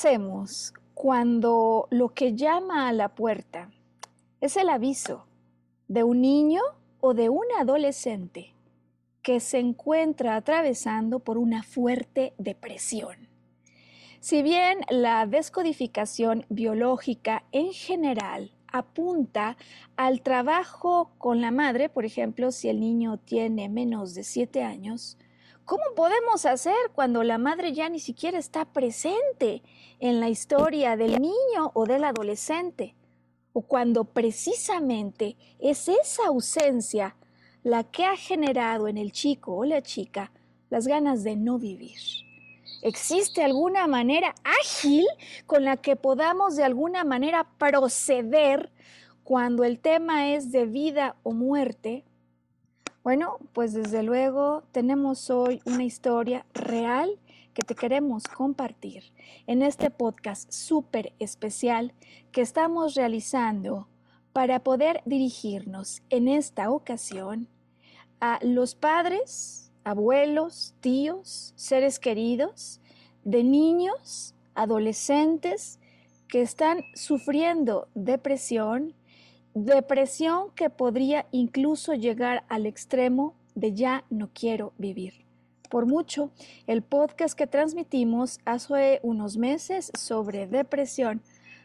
Hacemos cuando lo que llama a la puerta es el aviso de un niño o de un adolescente que se encuentra atravesando por una fuerte depresión? Si bien la descodificación biológica en general apunta al trabajo con la madre, por ejemplo, si el niño tiene menos de 7 años, ¿Cómo podemos hacer cuando la madre ya ni siquiera está presente en la historia del niño o del adolescente? O cuando precisamente es esa ausencia la que ha generado en el chico o la chica las ganas de no vivir. ¿Existe alguna manera ágil con la que podamos de alguna manera proceder cuando el tema es de vida o muerte? Bueno, pues desde luego tenemos hoy una historia real que te queremos compartir en este podcast súper especial que estamos realizando para poder dirigirnos en esta ocasión a los padres, abuelos, tíos, seres queridos, de niños, adolescentes que están sufriendo depresión, Depresión que podría incluso llegar al extremo de ya no quiero vivir. Por mucho, el podcast que transmitimos hace unos meses sobre depresión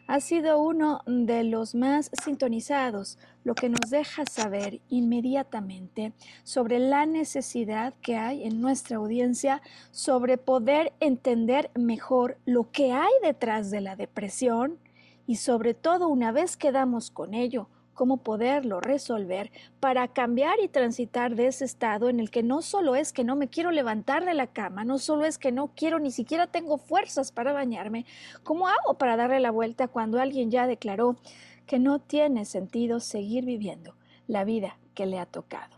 ha sido uno de los más sintonizados, lo que nos deja saber inmediatamente sobre la necesidad que hay en nuestra audiencia sobre poder entender mejor lo que hay detrás de la depresión y sobre todo una vez que damos con ello, cómo poderlo resolver para cambiar y transitar de ese estado en el que no solo es que no me quiero levantar de la cama, no solo es que no quiero, ni siquiera tengo fuerzas para bañarme, ¿cómo hago para darle la vuelta cuando alguien ya declaró que no tiene sentido seguir viviendo la vida que le ha tocado?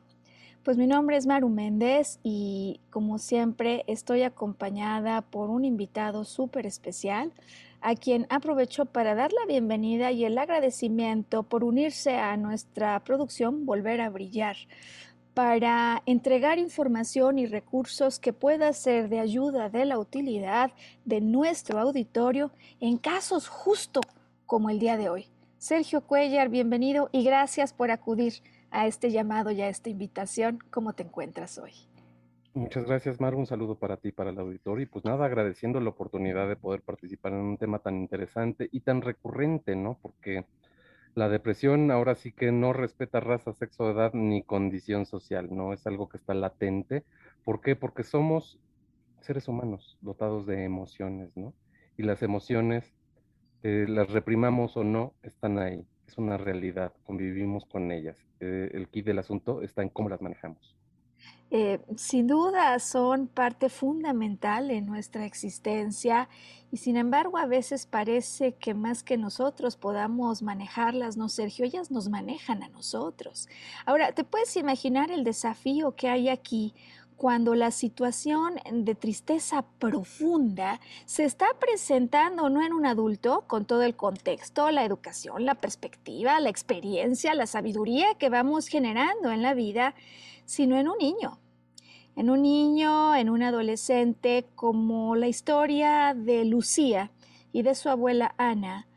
Pues mi nombre es Maru Méndez y como siempre estoy acompañada por un invitado súper especial a quien aprovecho para dar la bienvenida y el agradecimiento por unirse a nuestra producción Volver a Brillar para entregar información y recursos que pueda ser de ayuda de la utilidad de nuestro auditorio en casos justo como el día de hoy. Sergio Cuellar, bienvenido y gracias por acudir a este llamado y a esta invitación. ¿Cómo te encuentras hoy? Muchas gracias, Mar. Un saludo para ti, para el auditorio. Y pues nada, agradeciendo la oportunidad de poder participar en un tema tan interesante y tan recurrente, ¿no? Porque la depresión ahora sí que no respeta raza, sexo, edad ni condición social, ¿no? Es algo que está latente. ¿Por qué? Porque somos seres humanos dotados de emociones, ¿no? Y las emociones, eh, las reprimamos o no, están ahí. Es una realidad, convivimos con ellas. Eh, el kit del asunto está en cómo las manejamos. Eh, sin duda son parte fundamental en nuestra existencia y sin embargo a veces parece que más que nosotros podamos manejarlas, no Sergio, ellas nos manejan a nosotros. Ahora, ¿te puedes imaginar el desafío que hay aquí cuando la situación de tristeza profunda se está presentando no en un adulto con todo el contexto, la educación, la perspectiva, la experiencia, la sabiduría que vamos generando en la vida, sino en un niño. En un niño, en un adolescente, como la historia de Lucía y de su abuela Ana,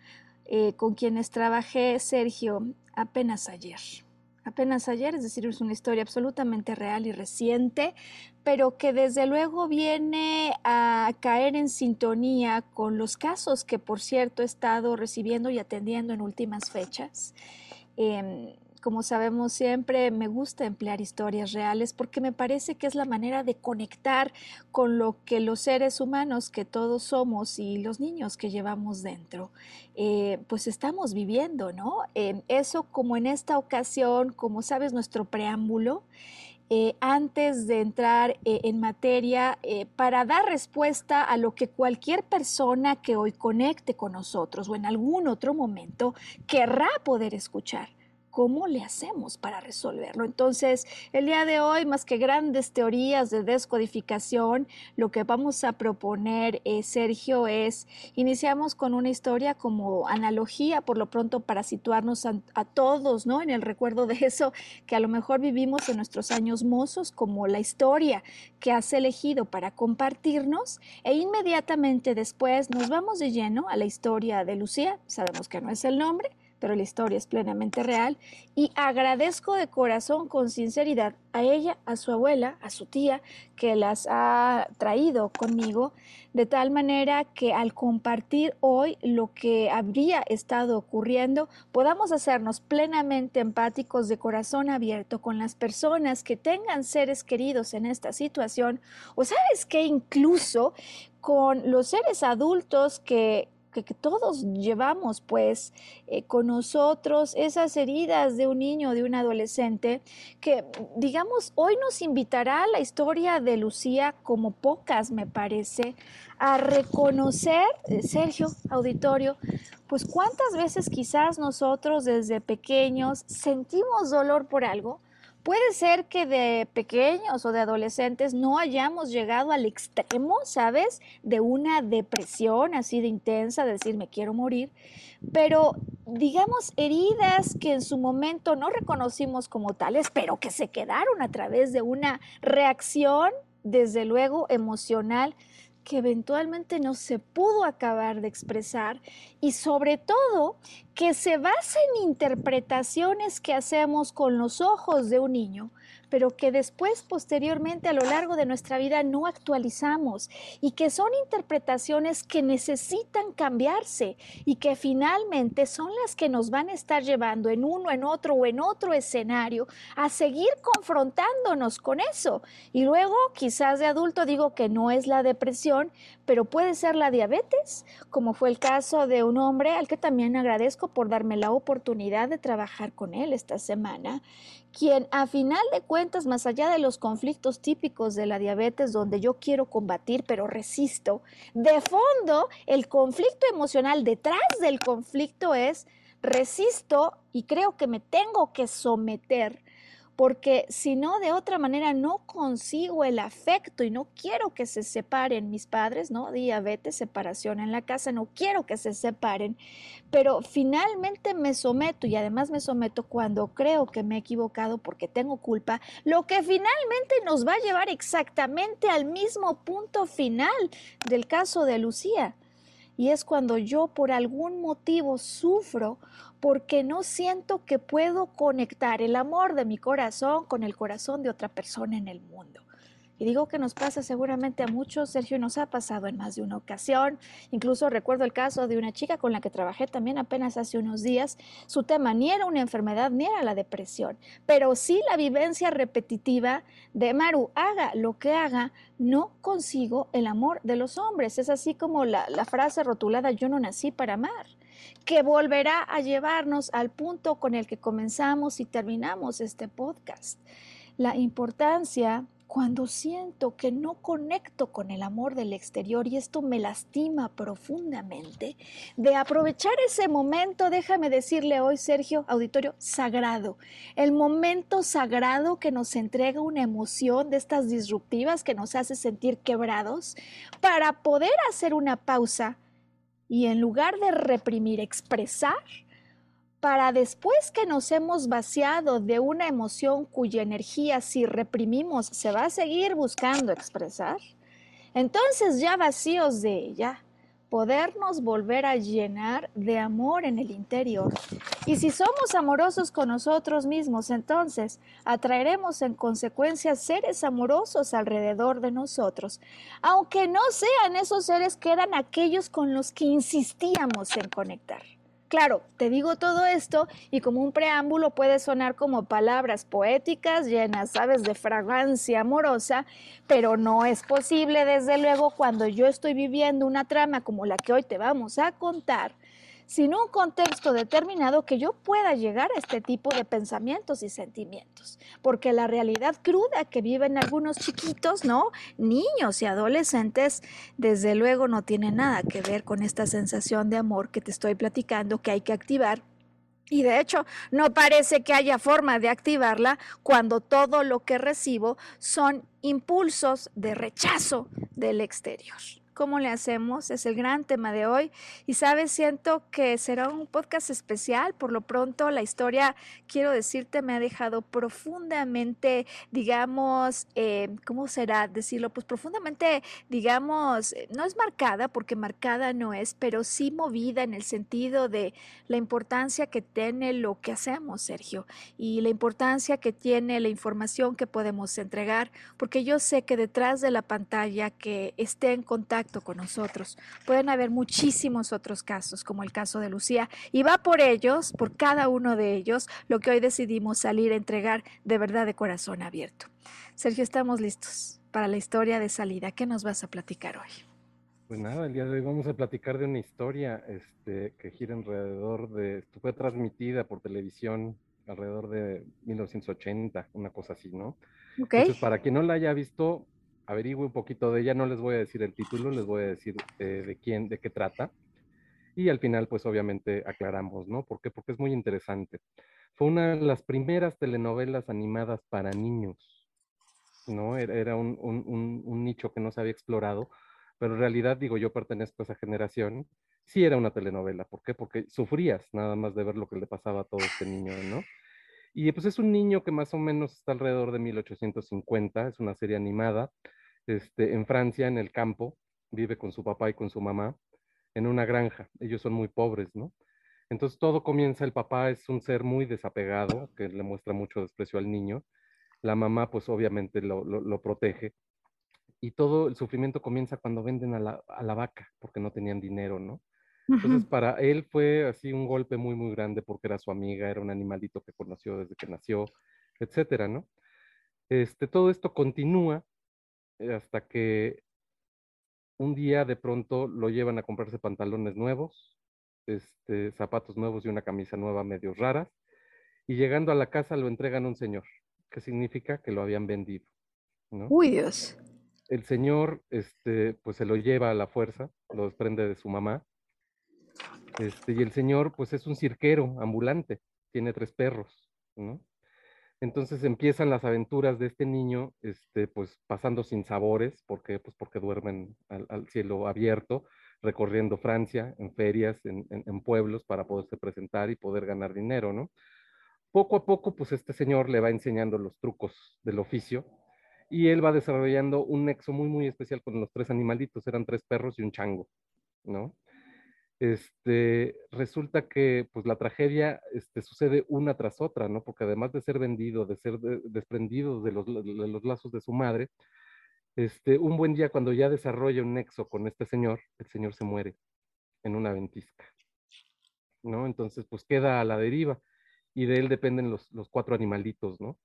eh, con quienes trabajé, Sergio, apenas ayer apenas ayer, es decir, es una historia absolutamente real y reciente, pero que desde luego viene a caer en sintonía con los casos que, por cierto, he estado recibiendo y atendiendo en últimas fechas. Em, como sabemos siempre, me gusta emplear historias reales porque me parece que es la manera de conectar con lo que los seres humanos que todos somos y los niños que llevamos dentro, eh, pues estamos viviendo, ¿no? eso como en esta ocasión, como sabes, nuestro preámbulo. Eh, antes de entrar eh, en materia para dar respuesta a lo que cualquier persona que hoy conecte con nosotros o en algún otro momento querrá poder escuchar. ¿Cómo le hacemos para resolverlo? Entonces, el día de hoy, más que grandes teorías de descodificación, lo que vamos a proponer, eh, Sergio, es, iniciamos con una historia como analogía, por lo pronto, para situarnos a, a, todos, ¿no? En el recuerdo de eso que a lo mejor vivimos en nuestros años mozos, como la historia que has elegido para compartirnos, e inmediatamente después nos vamos de lleno a la historia de Lucía, sabemos que no es el nombre, pero la historia es plenamente real, y agradezco de corazón, con sinceridad, a ella, a su abuela, a su tía, que las ha traído conmigo, de tal manera que al compartir hoy lo que habría estado ocurriendo, podamos hacernos plenamente empáticos de corazón abierto con las personas que tengan seres queridos en esta situación, o sabes que incluso con los seres adultos que, que, todos llevamos pues eh, con nosotros esas heridas de un niño, de un adolescente, que digamos hoy nos invitará a la historia de Lucía como pocas me parece, a reconocer, eh, Sergio, auditorio, pues cuántas veces quizás nosotros desde pequeños sentimos dolor por algo, Puede ser que de pequeños o de adolescentes no hayamos llegado al extremo, ¿sabes? De una depresión así de intensa, de decir me quiero morir, pero digamos heridas que en su momento no reconocimos como tales, pero que se quedaron a través de una reacción, desde luego, emocional que eventualmente no se pudo acabar de expresar y sobre todo que se basa en interpretaciones que hacemos con los ojos de un niño pero que después, posteriormente, a lo largo de nuestra vida no actualizamos y que son interpretaciones que necesitan cambiarse y que finalmente son las que nos van a estar llevando en uno, en otro o en otro escenario a seguir confrontándonos con eso. Y luego, quizás de adulto digo que no es la depresión, pero puede ser la diabetes, como fue el caso de un hombre al que también agradezco por darme la oportunidad de trabajar con él esta semana quien a final de cuentas, más allá de los conflictos típicos de la diabetes donde yo quiero combatir pero resisto, de fondo el conflicto emocional detrás del conflicto es resisto y creo que me tengo que someter porque si no, de otra manera no consigo el afecto y no quiero que se separen mis padres, ¿no? Diabetes, separación en la casa, no quiero que se separen, pero finalmente me someto y además me someto cuando creo que me he equivocado porque tengo culpa, lo que finalmente nos va a llevar exactamente al mismo punto final del caso de Lucía. Y es cuando yo por algún motivo sufro porque no siento que puedo conectar el amor de mi corazón con el corazón de otra persona en el mundo. Y digo que nos pasa seguramente a muchos, Sergio, nos ha pasado en más de una ocasión. Incluso recuerdo el caso de una chica con la que trabajé también apenas hace unos días. Su tema ni era una enfermedad ni era la depresión, pero sí la vivencia repetitiva de Maru, haga lo que haga, no consigo el amor de los hombres. Es así como la, la frase rotulada, yo no nací para amar que volverá a llevarnos al punto con el que comenzamos y terminamos este podcast. La importancia cuando siento que no conecto con el amor del exterior y esto me lastima profundamente, de aprovechar ese momento, déjame decirle hoy, Sergio, auditorio, sagrado, el momento sagrado que nos entrega una emoción de estas disruptivas que nos hace sentir quebrados, para poder hacer una pausa y en lugar de reprimir, expresar, para después que nos hemos vaciado de una emoción cuya energía si reprimimos se va a seguir buscando expresar, entonces ya vacíos de ella, podernos volver a llenar de amor en el interior. Y si somos amorosos con nosotros mismos, entonces atraeremos en consecuencia seres amorosos alrededor de nosotros, aunque no sean esos seres que eran aquellos con los que insistíamos en conectar. Claro, te digo todo esto y como un preámbulo puede sonar como palabras poéticas llenas, sabes, de fragancia amorosa, pero no es posible desde luego cuando yo estoy viviendo una trama como la que hoy te vamos a contar sin un contexto determinado que yo pueda llegar a este tipo de pensamientos y sentimientos. Porque la realidad cruda que viven algunos chiquitos, ¿no? Niños y adolescentes, desde luego no tiene nada que ver con esta sensación de amor que te estoy platicando que hay que activar y de hecho, no parece que haya forma de activarla cuando todo lo que recibo son impulsos de rechazo del exterior. ¿Cómo le hacemos? Es el gran tema de hoy. Y sabes, siento que será un podcast especial. Por lo pronto, la historia, quiero decirte, me ha dejado profundamente, digamos, eh, ¿cómo será decirlo? Pues profundamente, digamos, eh, no es marcada, porque marcada no es, pero sí movida en el sentido de la importancia que tiene lo que hacemos, Sergio, y la importancia que tiene la información que podemos entregar, porque yo sé que detrás de la pantalla que esté en contacto, con nosotros. Pueden haber muchísimos otros casos, como el caso de Lucía, y va por ellos, por cada uno de ellos, lo que hoy decidimos salir a entregar de verdad de corazón abierto. Sergio, estamos listos para la historia de salida. ¿Qué nos vas a platicar hoy? Pues nada, el día de hoy vamos a platicar de una historia este, que gira alrededor de, fue transmitida por televisión alrededor de 1980, una cosa así, ¿no? Okay. Entonces, para quien no la haya visto, averigüe un poquito de ella, no les voy a decir el título, les voy a decir eh, de quién, de qué trata. Y al final, pues obviamente aclaramos, ¿no? ¿Por qué? Porque es muy interesante. Fue una de las primeras telenovelas animadas para niños, ¿no? Era, un, un, un, nicho que no se había explorado, pero en realidad, digo, yo pertenezco a esa generación, sí era una telenovela. ¿Por qué? Porque sufrías nada más de ver lo que le pasaba a todo este niño, ¿no? Y pues es un niño que más o menos está alrededor de 1850, es una serie animada, este, en Francia, en el campo, vive con su papá y con su mamá, en una granja. Ellos son muy pobres, ¿no? Entonces todo comienza, el papá es un ser muy desapegado, que le muestra mucho desprecio al niño. La mamá, pues obviamente lo, lo, protege. Y todo el sufrimiento comienza cuando venden a la, a la vaca, porque no tenían dinero, ¿no? Entonces, para él fue así un golpe muy, muy grande porque era su amiga, era un animalito que conoció desde que nació, etcétera, ¿no? Este, todo esto continúa hasta que un día de pronto lo llevan a comprarse pantalones nuevos, este, zapatos nuevos y una camisa nueva medio raras, y llegando a la casa lo entregan a un señor, que significa que lo habían vendido. ¿no? Uy, Dios. El señor, este, pues se lo lleva a la fuerza, lo desprende de su mamá, este, y el señor, pues es un cirquero ambulante, tiene tres perros, ¿no? Entonces empiezan las aventuras de este niño, este, pues pasando sin sabores, porque, pues porque duermen al, cielo abierto, recorriendo Francia, en ferias, en, pueblos, para poderse presentar y poder ganar dinero, ¿no? Poco a poco, pues este señor le va enseñando los trucos del oficio y él va desarrollando un nexo muy, muy especial con los tres animalitos, eran tres perros y un chango, ¿no? Este, resulta que pues la tragedia este, sucede una tras otra, ¿no? Porque además de ser vendido, de ser desprendido de los, lazos de su madre, este, un buen día cuando ya desarrolla un nexo con este señor, el señor se muere en una ventisca, ¿no? Entonces pues queda a la deriva y de él dependen los, los cuatro animalitos, ¿no?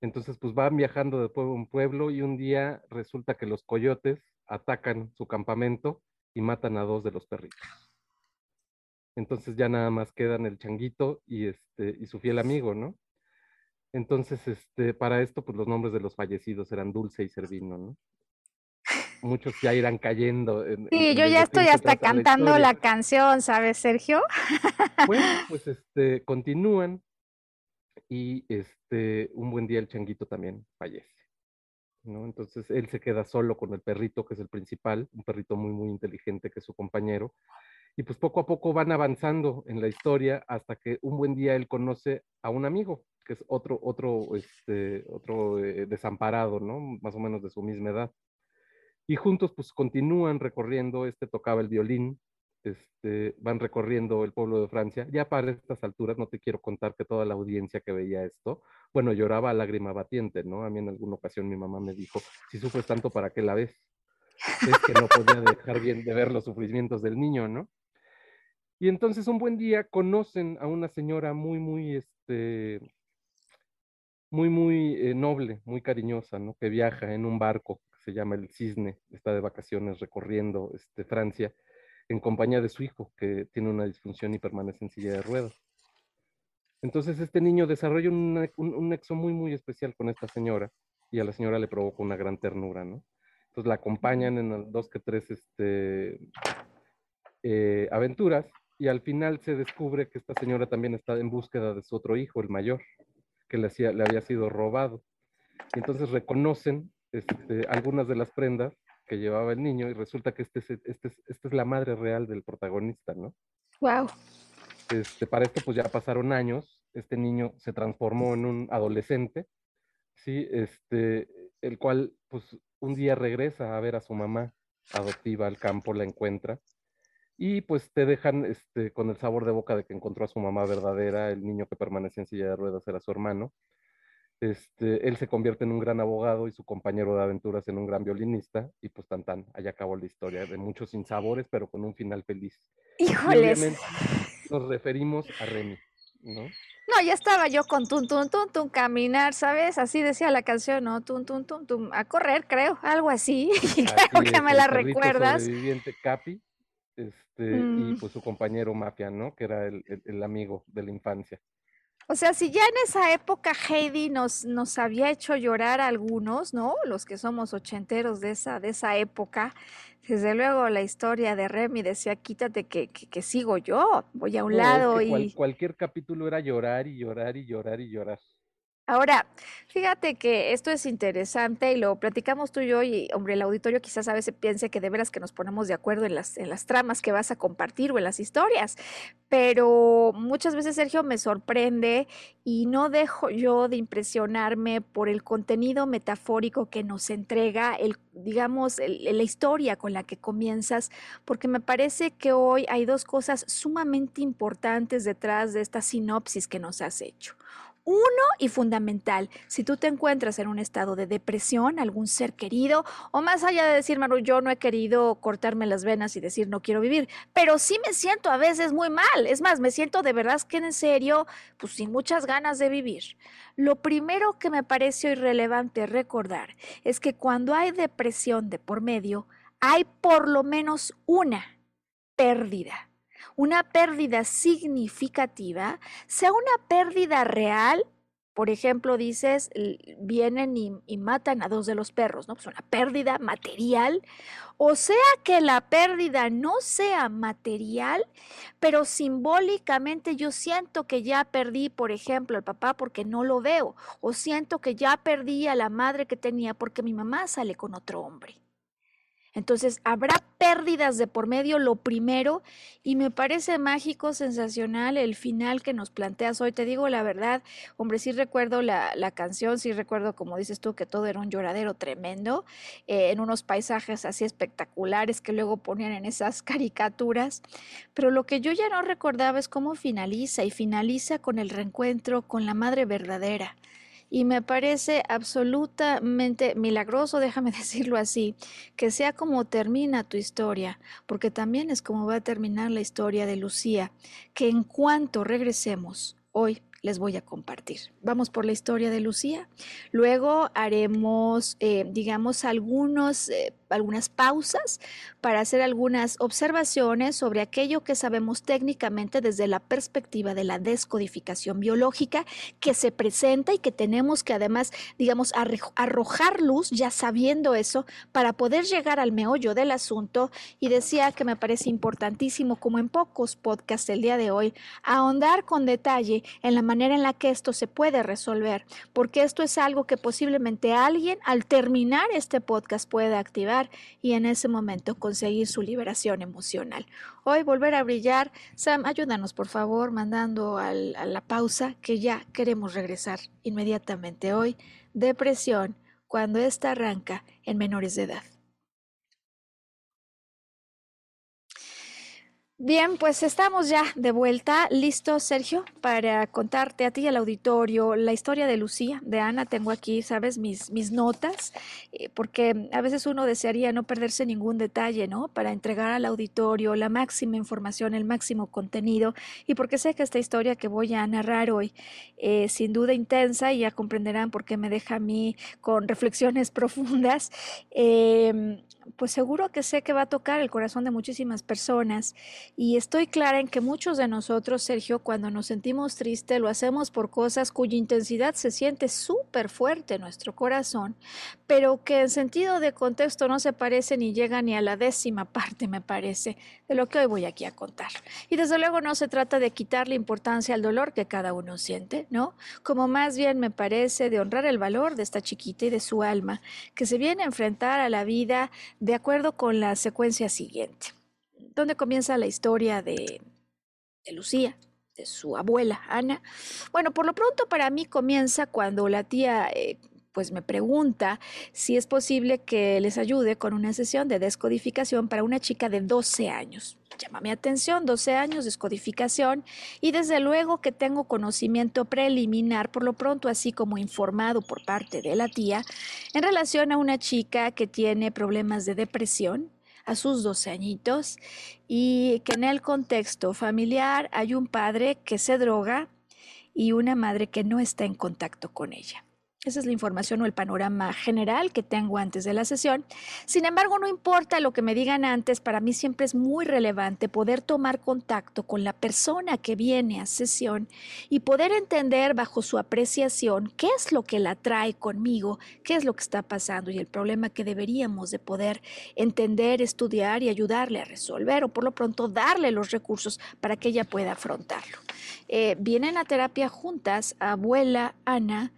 Entonces pues van viajando de pueblo en pueblo y un día resulta que los coyotes atacan su campamento y matan a dos de los perritos. Entonces ya nada más quedan el changuito y, este, y su fiel amigo, ¿no? Entonces, este, para esto, pues los nombres de los fallecidos eran Dulce y Servino, ¿no? Muchos ya irán cayendo. sí, yo ya estoy hasta cantando la, canción, ¿sabes, Sergio? Bueno, pues este, continúan y este, un buen día el changuito también fallece. ¿no? Entonces él se queda solo con el perrito, que es el principal, un perrito muy, muy inteligente que es su compañero. Y pues poco a poco van avanzando en la historia hasta que un buen día él conoce a un amigo, que es otro, otro, este, otro eh, desamparado, ¿no? Más o menos de su misma edad. Y juntos pues continúan recorriendo, este tocaba el violín, este, van recorriendo el pueblo de Francia. Ya para estas alturas no te quiero contar que toda la audiencia que veía esto, bueno, lloraba a lágrima batiente, ¿no? A mí en alguna ocasión mi mamá me dijo, si sufres tanto, ¿para qué la ves? Es que no podía dejar bien de ver los sufrimientos del niño, ¿no? Y entonces un buen día conocen a una señora muy, muy, este, muy, muy eh, noble, muy cariñosa, ¿no? Que viaja en un barco que se llama el Cisne, está de vacaciones recorriendo este, Francia en compañía de su hijo, que tiene una disfunción y permanece en silla de ruedas. Entonces este niño desarrolla un, un, nexo muy, muy especial con esta señora y a la señora le provoca una gran ternura, ¿no? Entonces la acompañan en dos que tres este, eh, aventuras y al final se descubre que esta señora también está en búsqueda de su otro hijo, el mayor, que le, hacía, le había sido robado. Y entonces reconocen este, algunas de las prendas que llevaba el niño y resulta que este es, este es, esta es la madre real del protagonista, ¿no? Wow. Este, para esto pues ya pasaron años, este niño se transformó en un adolescente, ¿sí? Este, el cual pues un día regresa a ver a su mamá adoptiva al campo, la encuentra y pues te dejan este, con el sabor de boca de que encontró a su mamá verdadera, el niño que permanece en silla de ruedas era su hermano, este, él se convierte en un gran abogado y su compañero de aventuras en un gran violinista y pues tan tan, allá acabó la historia de muchos sinsabores pero con un final feliz. Híjoles. nos referimos a Remy, ¿no? No, ya estaba yo con tun, tun, tun, tun, caminar, ¿sabes? Así decía la canción, ¿no? Tun, tun, tun, tun, a correr, creo, algo así. creo que me la recuerdas. Capi, este, y mm. pues su compañero Mafia, ¿no? Que era el, el amigo de la infancia. O sea, si ya en esa época Heidi nos, nos había hecho llorar a algunos, ¿no? Los que somos ochenteros de esa, de esa época, desde luego la historia de Remy decía, quítate que, que, sigo yo, voy a un lado y... cualquier capítulo era llorar y llorar y llorar y llorar. Ahora, fíjate que esto es interesante y lo platicamos tú y yo y, hombre, el auditorio quizás a veces piense que de veras que nos ponemos de acuerdo en las, en las tramas que vas a compartir o en las historias, pero muchas veces, Sergio, me sorprende y no dejo yo de impresionarme por el contenido metafórico que nos entrega, el, digamos, la historia con la que comienzas, porque me parece que hoy hay dos cosas sumamente importantes detrás de esta sinopsis que nos has hecho. Uno y fundamental, si tú te encuentras en un estado de depresión, algún ser querido, o más allá de decir, Maru, yo no he querido cortarme las venas y decir no quiero vivir, pero sí me siento a veces muy mal. Es más, me siento de verdad que en serio, pues sin muchas ganas de vivir. Lo primero que me pareció irrelevante recordar es que cuando hay depresión de por medio, hay por lo menos una pérdida una pérdida significativa, sea una pérdida real, por ejemplo, dices, vienen y, matan a dos de los perros, ¿no? Pues una pérdida material, o sea que la pérdida no sea material, pero simbólicamente yo siento que ya perdí, por ejemplo, al papá porque no lo veo, o siento que ya perdí a la madre que tenía porque mi mamá sale con otro hombre. Entonces, habrá pérdidas de por medio, lo primero, y me parece mágico, sensacional el final que nos planteas hoy. Te digo la verdad, hombre, sí recuerdo la, canción, sí recuerdo, como dices tú, que todo era un lloradero tremendo, eh, en unos paisajes así espectaculares que luego ponían en esas caricaturas, pero lo que yo ya no recordaba es cómo finaliza, y finaliza con el reencuentro con la madre verdadera y me parece absolutamente milagroso, déjame decirlo así, que sea como termina tu historia, porque también es como va a terminar la historia de Lucía, que en cuanto regresemos hoy les voy a compartir. Vamos por la historia de Lucía. Luego haremos, eh, digamos, algunos, eh, algunas pausas para hacer algunas observaciones sobre aquello que sabemos técnicamente desde la perspectiva de la descodificación biológica que se presenta y que tenemos que además, digamos, arrojar luz ya sabiendo eso para poder llegar al meollo del asunto. Y decía que me parece importantísimo, como en pocos podcasts el día de hoy, ahondar con detalle en la manera en la que esto se puede resolver, porque esto es algo que posiblemente alguien al terminar este podcast puede activar y en ese momento conseguir su liberación emocional. Hoy volver a brillar. Sam, ayúdanos por favor mandando a la pausa que ya queremos regresar inmediatamente hoy. Depresión, cuando esta arranca en menores de edad. Bien, pues estamos ya de vuelta. Listo, Sergio, para contarte a ti y al auditorio la historia de Lucía, de Ana. Tengo aquí, sabes, mis, mis notas, eh, porque a veces uno desearía no perderse ningún detalle, ¿no? Para entregar al auditorio la máxima información, el máximo contenido. Y porque sé que esta historia que voy a narrar hoy, eh, sin duda intensa, y ya comprenderán por qué me deja a mí con reflexiones profundas, eh, pues seguro que sé que va a tocar el corazón de muchísimas personas y estoy clara en que muchos de nosotros, Sergio, cuando nos sentimos tristes, lo hacemos por cosas cuya intensidad se siente súper fuerte en nuestro corazón, pero que en sentido de contexto no se parece ni llega ni a la décima parte, me parece, de lo que hoy voy aquí a contar. Y desde luego no se trata de quitarle importancia al dolor que cada uno siente, ¿no? Como más bien me parece de honrar el valor de esta chiquita y de su alma, que se viene a enfrentar a la vida de acuerdo con la secuencia siguiente, donde comienza la historia de, Lucía, de su abuela Ana. Bueno, por lo pronto para mí comienza cuando la tía eh, pues me pregunta si es posible que les ayude con una sesión de descodificación para una chica de 12 años. Llama mi atención, 12 años, descodificación, y desde luego que tengo conocimiento preliminar, por lo pronto, así como informado por parte de la tía, en relación a una chica que tiene problemas de depresión a sus 12 añitos y que en el contexto familiar hay un padre que se droga y una madre que no está en contacto con ella. Esa es la información o el panorama general que tengo antes de la sesión. Sin embargo, no importa lo que me digan antes, para mí siempre es muy relevante poder tomar contacto con la persona que viene a sesión y poder entender bajo su apreciación qué es lo que la trae conmigo, qué es lo que está pasando y el problema que deberíamos de poder entender, estudiar y ayudarle a resolver o por lo pronto darle los recursos para que ella pueda afrontarlo. Eh, vienen a terapia juntas abuela Ana,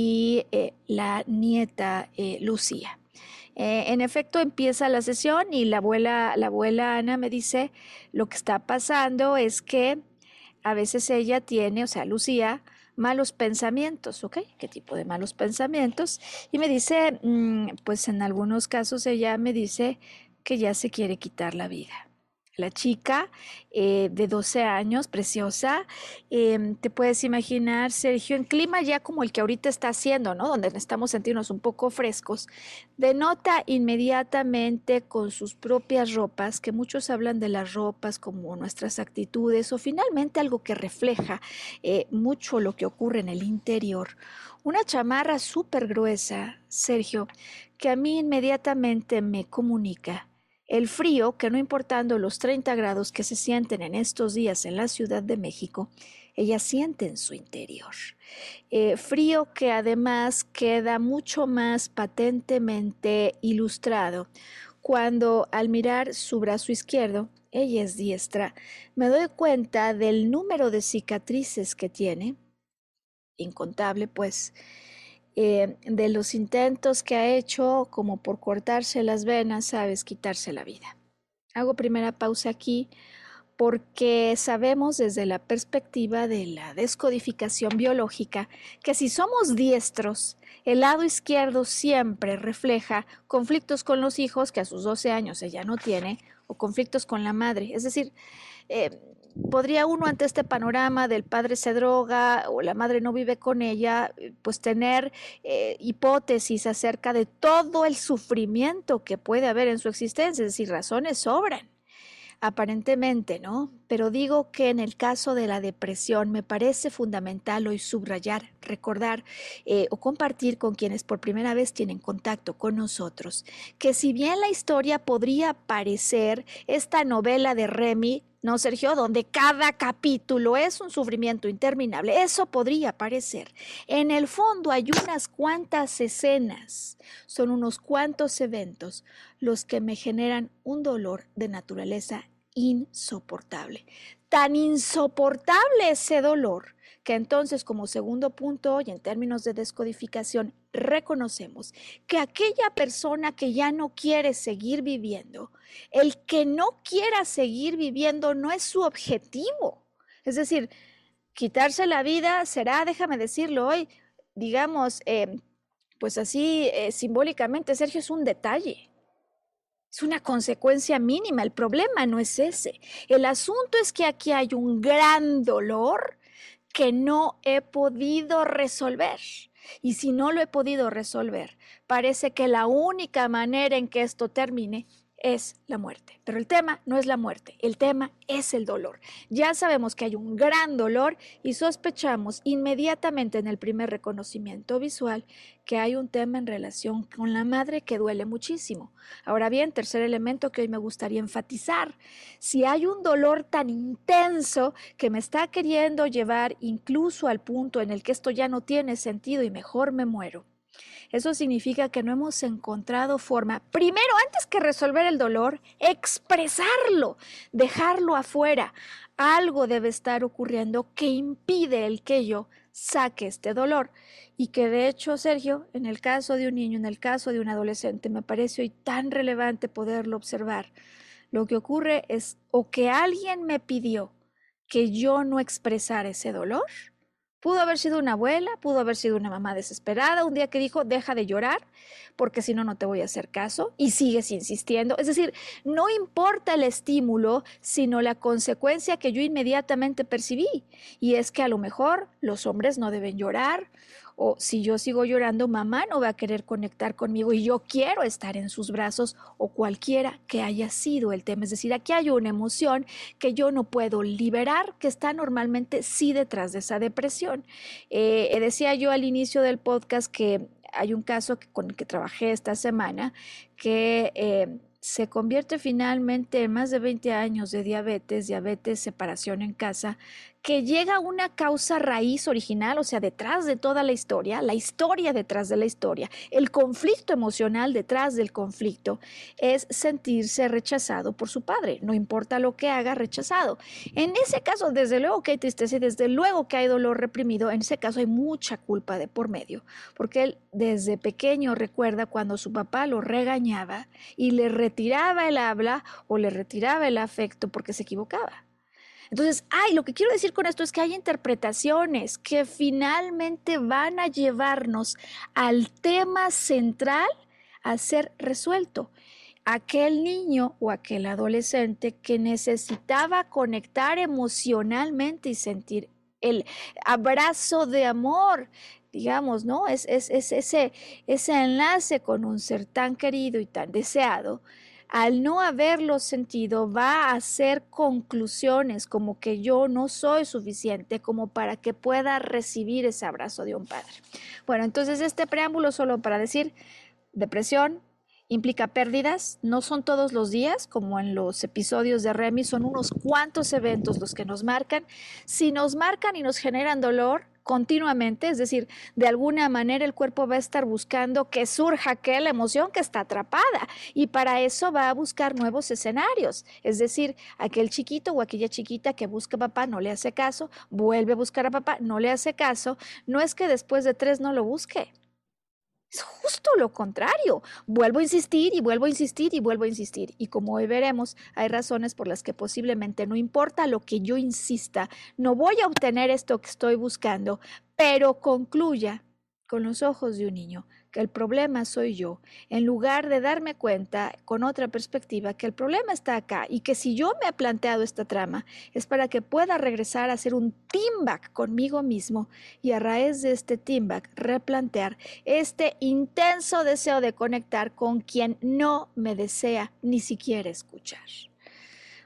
y eh, la nieta eh, Lucía. Eh, en efecto, empieza la sesión y la abuela, la abuela Ana me dice, lo que está pasando es que a veces ella tiene, o sea, Lucía, malos pensamientos, ¿ok? ¿Qué tipo de malos pensamientos? Y me dice, mm, pues en algunos casos ella me dice que ya se quiere quitar la vida la chica eh, de 12 años, preciosa. Em, te puedes imaginar, Sergio, en clima ya como el que ahorita está haciendo, ¿no? Donde estamos sentirnos un poco frescos, denota inmediatamente con sus propias ropas, que muchos hablan de las ropas como nuestras actitudes o finalmente algo que refleja eh, mucho lo que ocurre en el interior. Una chamarra súper gruesa, Sergio, que a mí inmediatamente me comunica el frío, que no importando los 30 grados que se sienten en estos días en la Ciudad de México, ella siente en su interior. Eh, frío que además queda mucho más patentemente ilustrado cuando al mirar su brazo izquierdo, ella es diestra, me doy cuenta del número de cicatrices que tiene, incontable pues, eh, de los intentos que ha hecho como por cortarse las venas, sabes, quitarse la vida. Hago primera pausa aquí porque sabemos desde la perspectiva de la descodificación biológica que si somos diestros, el lado izquierdo siempre refleja conflictos con los hijos que a sus 12 años ella no tiene o conflictos con la madre. Es decir, eh, podría uno ante este panorama del padre se droga o la madre no vive con ella, pues tener eh, hipótesis acerca de todo el sufrimiento que puede haber en su existencia, es decir, razones sobran. aparentemente, ¿no? Pero digo que en el caso de la depresión me parece fundamental hoy subrayar, recordar eh, o compartir con quienes por primera vez tienen contacto con nosotros, que si bien la historia podría parecer esta novela de Remy, ¿no, Sergio? Donde cada capítulo es un sufrimiento interminable. Eso podría parecer. En el fondo hay unas cuantas escenas, son unos cuantos eventos los que me generan un dolor de naturaleza insoportable. Tan insoportable ese dolor entonces como segundo punto y en términos de descodificación reconocemos que aquella persona que ya no quiere seguir viviendo, el que no quiera seguir viviendo no es su objetivo. Es decir, quitarse la vida será, déjame decirlo hoy, digamos, eh, pues así eh, simbólicamente, Sergio, es un detalle. Es una consecuencia mínima. El problema no es ese. El asunto es que aquí hay un gran dolor que no he podido resolver. Y si no lo he podido resolver, parece que la única manera en que esto termine es la muerte. Pero el tema no es la muerte, el tema es el dolor. Ya sabemos que hay un gran dolor y sospechamos inmediatamente en el primer reconocimiento visual que hay un tema en relación con la madre que duele muchísimo. Ahora bien, tercer elemento que hoy me gustaría enfatizar, si hay un dolor tan intenso que me está queriendo llevar incluso al punto en el que esto ya no tiene sentido y mejor me muero, eso significa que no hemos encontrado forma, primero, antes que resolver el dolor, expresarlo, dejarlo afuera. Algo debe estar ocurriendo que impide el que yo saque este dolor. Y que de hecho, Sergio, en el caso de un niño, en el caso de un adolescente, me parece hoy tan relevante poderlo observar. Lo que ocurre es o que alguien me pidió que yo no expresara ese dolor, Pudo haber sido una abuela, pudo haber sido una mamá desesperada, un día que dijo, deja de llorar, porque si no, no te voy a hacer caso, y sigues insistiendo. Es decir, no importa el estímulo, sino la consecuencia que yo inmediatamente percibí, y es que a lo mejor los hombres no deben llorar, o si yo sigo llorando, mamá no va a querer conectar conmigo y yo quiero estar en sus brazos o cualquiera que haya sido el tema. Es decir, aquí hay una emoción que yo no puedo liberar, que está normalmente sí detrás de esa depresión. Eh, decía yo al inicio del podcast que hay un caso con el que trabajé esta semana que... Eh, se convierte finalmente en más de 20 años de diabetes, diabetes, separación en casa, que llega a una causa raíz original, o sea, detrás de toda la historia, la historia detrás de la historia, el conflicto emocional detrás del conflicto, es sentirse rechazado por su padre, no importa lo que haga, rechazado. En ese caso, desde luego que hay tristeza y desde luego que hay dolor reprimido, en ese caso hay mucha culpa de por medio, porque él desde pequeño recuerda cuando su papá lo regañaba y le retiraba el habla o le retiraba el afecto porque se equivocaba. Entonces, ay, lo que quiero decir con esto es que hay interpretaciones que finalmente van a llevarnos al tema central a ser resuelto. Aquel niño o aquel adolescente que necesitaba conectar emocionalmente y sentir el abrazo de amor, digamos, ¿no? Es, es, ese, ese enlace con un ser tan querido y tan deseado, al no haberlo sentido va a hacer conclusiones como que yo no soy suficiente como para que pueda recibir ese abrazo de un padre. Bueno, entonces este preámbulo solo para decir depresión, implica pérdidas, no son todos los días, como en los episodios de Remy, son unos cuantos eventos los que nos marcan. Si nos marcan y nos generan dolor, continuamente, es decir, de alguna manera el cuerpo va a estar buscando que surja aquella emoción que está atrapada y para eso va a buscar nuevos escenarios, es decir, aquel chiquito o aquella chiquita que busca a papá no le hace caso, vuelve a buscar a papá, no le hace caso, no es que después de tres no lo busque, es justo lo contrario. Vuelvo a insistir y vuelvo a insistir y vuelvo a insistir. Y como hoy veremos, hay razones por las que posiblemente no importa lo que yo insista, no voy a obtener esto que estoy buscando, pero concluya con los ojos de un niño que el problema soy yo, en lugar de darme cuenta con otra perspectiva que el problema está acá y que si yo me he planteado esta trama es para que pueda regresar a hacer un team conmigo mismo y a raíz de este team replantear este intenso deseo de conectar con quien no me desea ni siquiera escuchar.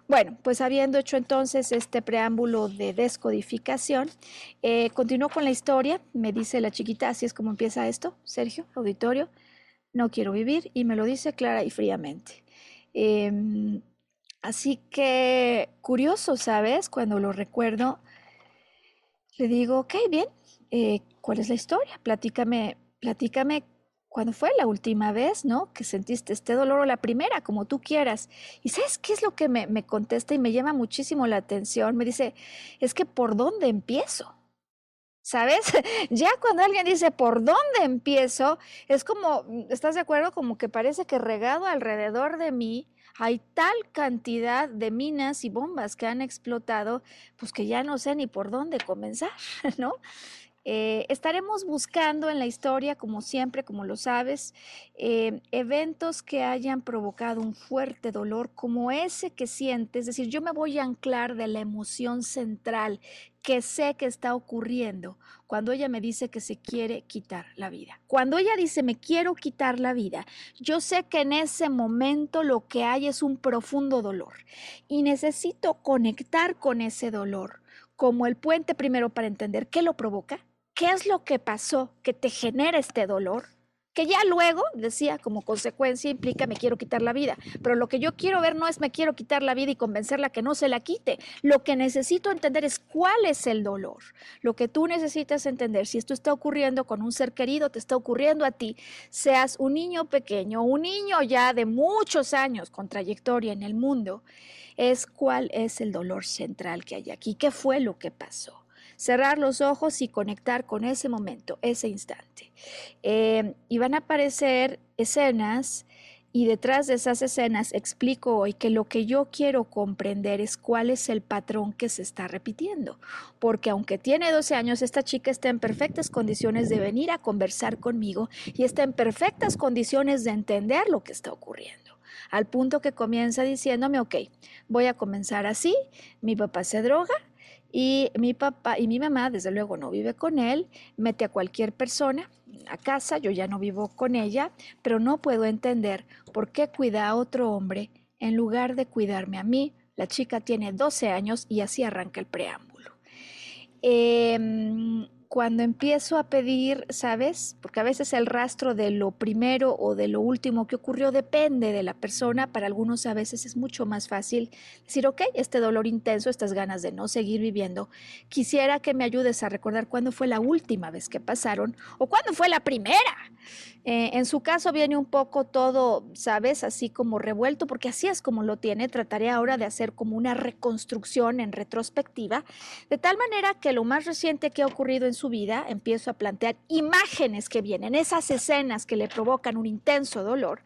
Bueno, pues habiendo hecho entonces este preámbulo de descodificación, eh, continúo con la historia. Me dice la chiquita, así es como empieza esto, Sergio, auditorio. No quiero vivir y me lo dice clara y fríamente. Em, así que curioso, ¿sabes? Cuando lo recuerdo, le digo, ok, bien, eh, ¿cuál es la historia? Platícame, platícame cuándo fue la última vez, ¿no? Que sentiste este dolor o la primera, como tú quieras. Y ¿sabes qué es lo que me, me contesta y me llama muchísimo la atención? Me dice, es que ¿por dónde empiezo? ¿Sabes? Ya cuando alguien dice por dónde empiezo, es como, ¿estás de acuerdo? Como que parece que regado alrededor de mí hay tal cantidad de minas y bombas que han explotado, pues que ya no sé ni por dónde comenzar, ¿no? Eh, estaremos buscando en la historia, como siempre, como lo sabes, eh, eventos que hayan provocado un fuerte dolor como ese que sientes. Es decir, yo me voy a anclar de la emoción central que sé que está ocurriendo cuando ella me dice que se quiere quitar la vida. Cuando ella dice me quiero quitar la vida, yo sé que en ese momento lo que hay es un profundo dolor y necesito conectar con ese dolor como el puente primero para entender qué lo provoca ¿Qué es lo que pasó que te genera este dolor? Que ya luego, decía, como consecuencia implica me quiero quitar la vida. Pero lo que yo quiero ver no es me quiero quitar la vida y convencerla que no se la quite. Lo que necesito entender es cuál es el dolor. Lo que tú necesitas entender, si esto está ocurriendo con un ser querido, te está ocurriendo a ti, seas un niño pequeño, un niño ya de muchos años con trayectoria en el mundo, es cuál es el dolor central que hay aquí. ¿Qué fue lo que pasó? Cerrar los ojos y conectar con ese momento, ese instante. Eh, y van a aparecer escenas y detrás de esas escenas explico hoy que lo que yo quiero comprender es cuál es el patrón que se está repitiendo. Porque aunque tiene 12 años, esta chica está en perfectas condiciones de venir a conversar conmigo y está en perfectas condiciones de entender lo que está ocurriendo. Al punto que comienza diciéndome, ok, voy a comenzar así, mi papá se droga, y mi papá y mi mamá, desde luego, no vive con él, mete a cualquier persona a casa, yo ya no vivo con ella, pero no puedo entender por qué cuida a otro hombre en lugar de cuidarme a mí. La chica tiene 12 años y así arranca el preámbulo. Eh, cuando empiezo a pedir, ¿sabes? Porque a veces el rastro de lo primero o de lo último que ocurrió depende de la persona. Para algunos a veces es mucho más fácil decir, ok, este dolor intenso, estas ganas de no seguir viviendo, quisiera que me ayudes a recordar cuándo fue la última vez que pasaron o cuándo fue la primera. Eh, en su caso viene un poco todo, ¿sabes? Así como revuelto, porque así es como lo tiene. Trataré ahora de hacer como una reconstrucción en retrospectiva, de tal manera que lo más reciente que ha ocurrido en su vida, empiezo a plantear imágenes que vienen, esas escenas que le provocan un intenso dolor.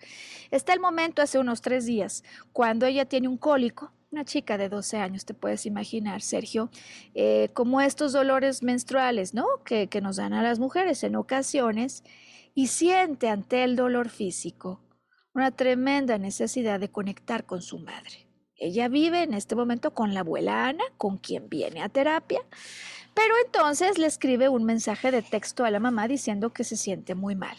Está el momento hace unos tres días, cuando ella tiene un cólico, una chica de 12 años, te puedes imaginar, Sergio, eh, como estos dolores menstruales, ¿no? Que, que nos dan a las mujeres en ocasiones y siente ante el dolor físico una tremenda necesidad de conectar con su madre. Ella vive en este momento con la abuela Ana, con quien viene a terapia, pero entonces le escribe un mensaje de texto a la mamá diciendo que se siente muy mal.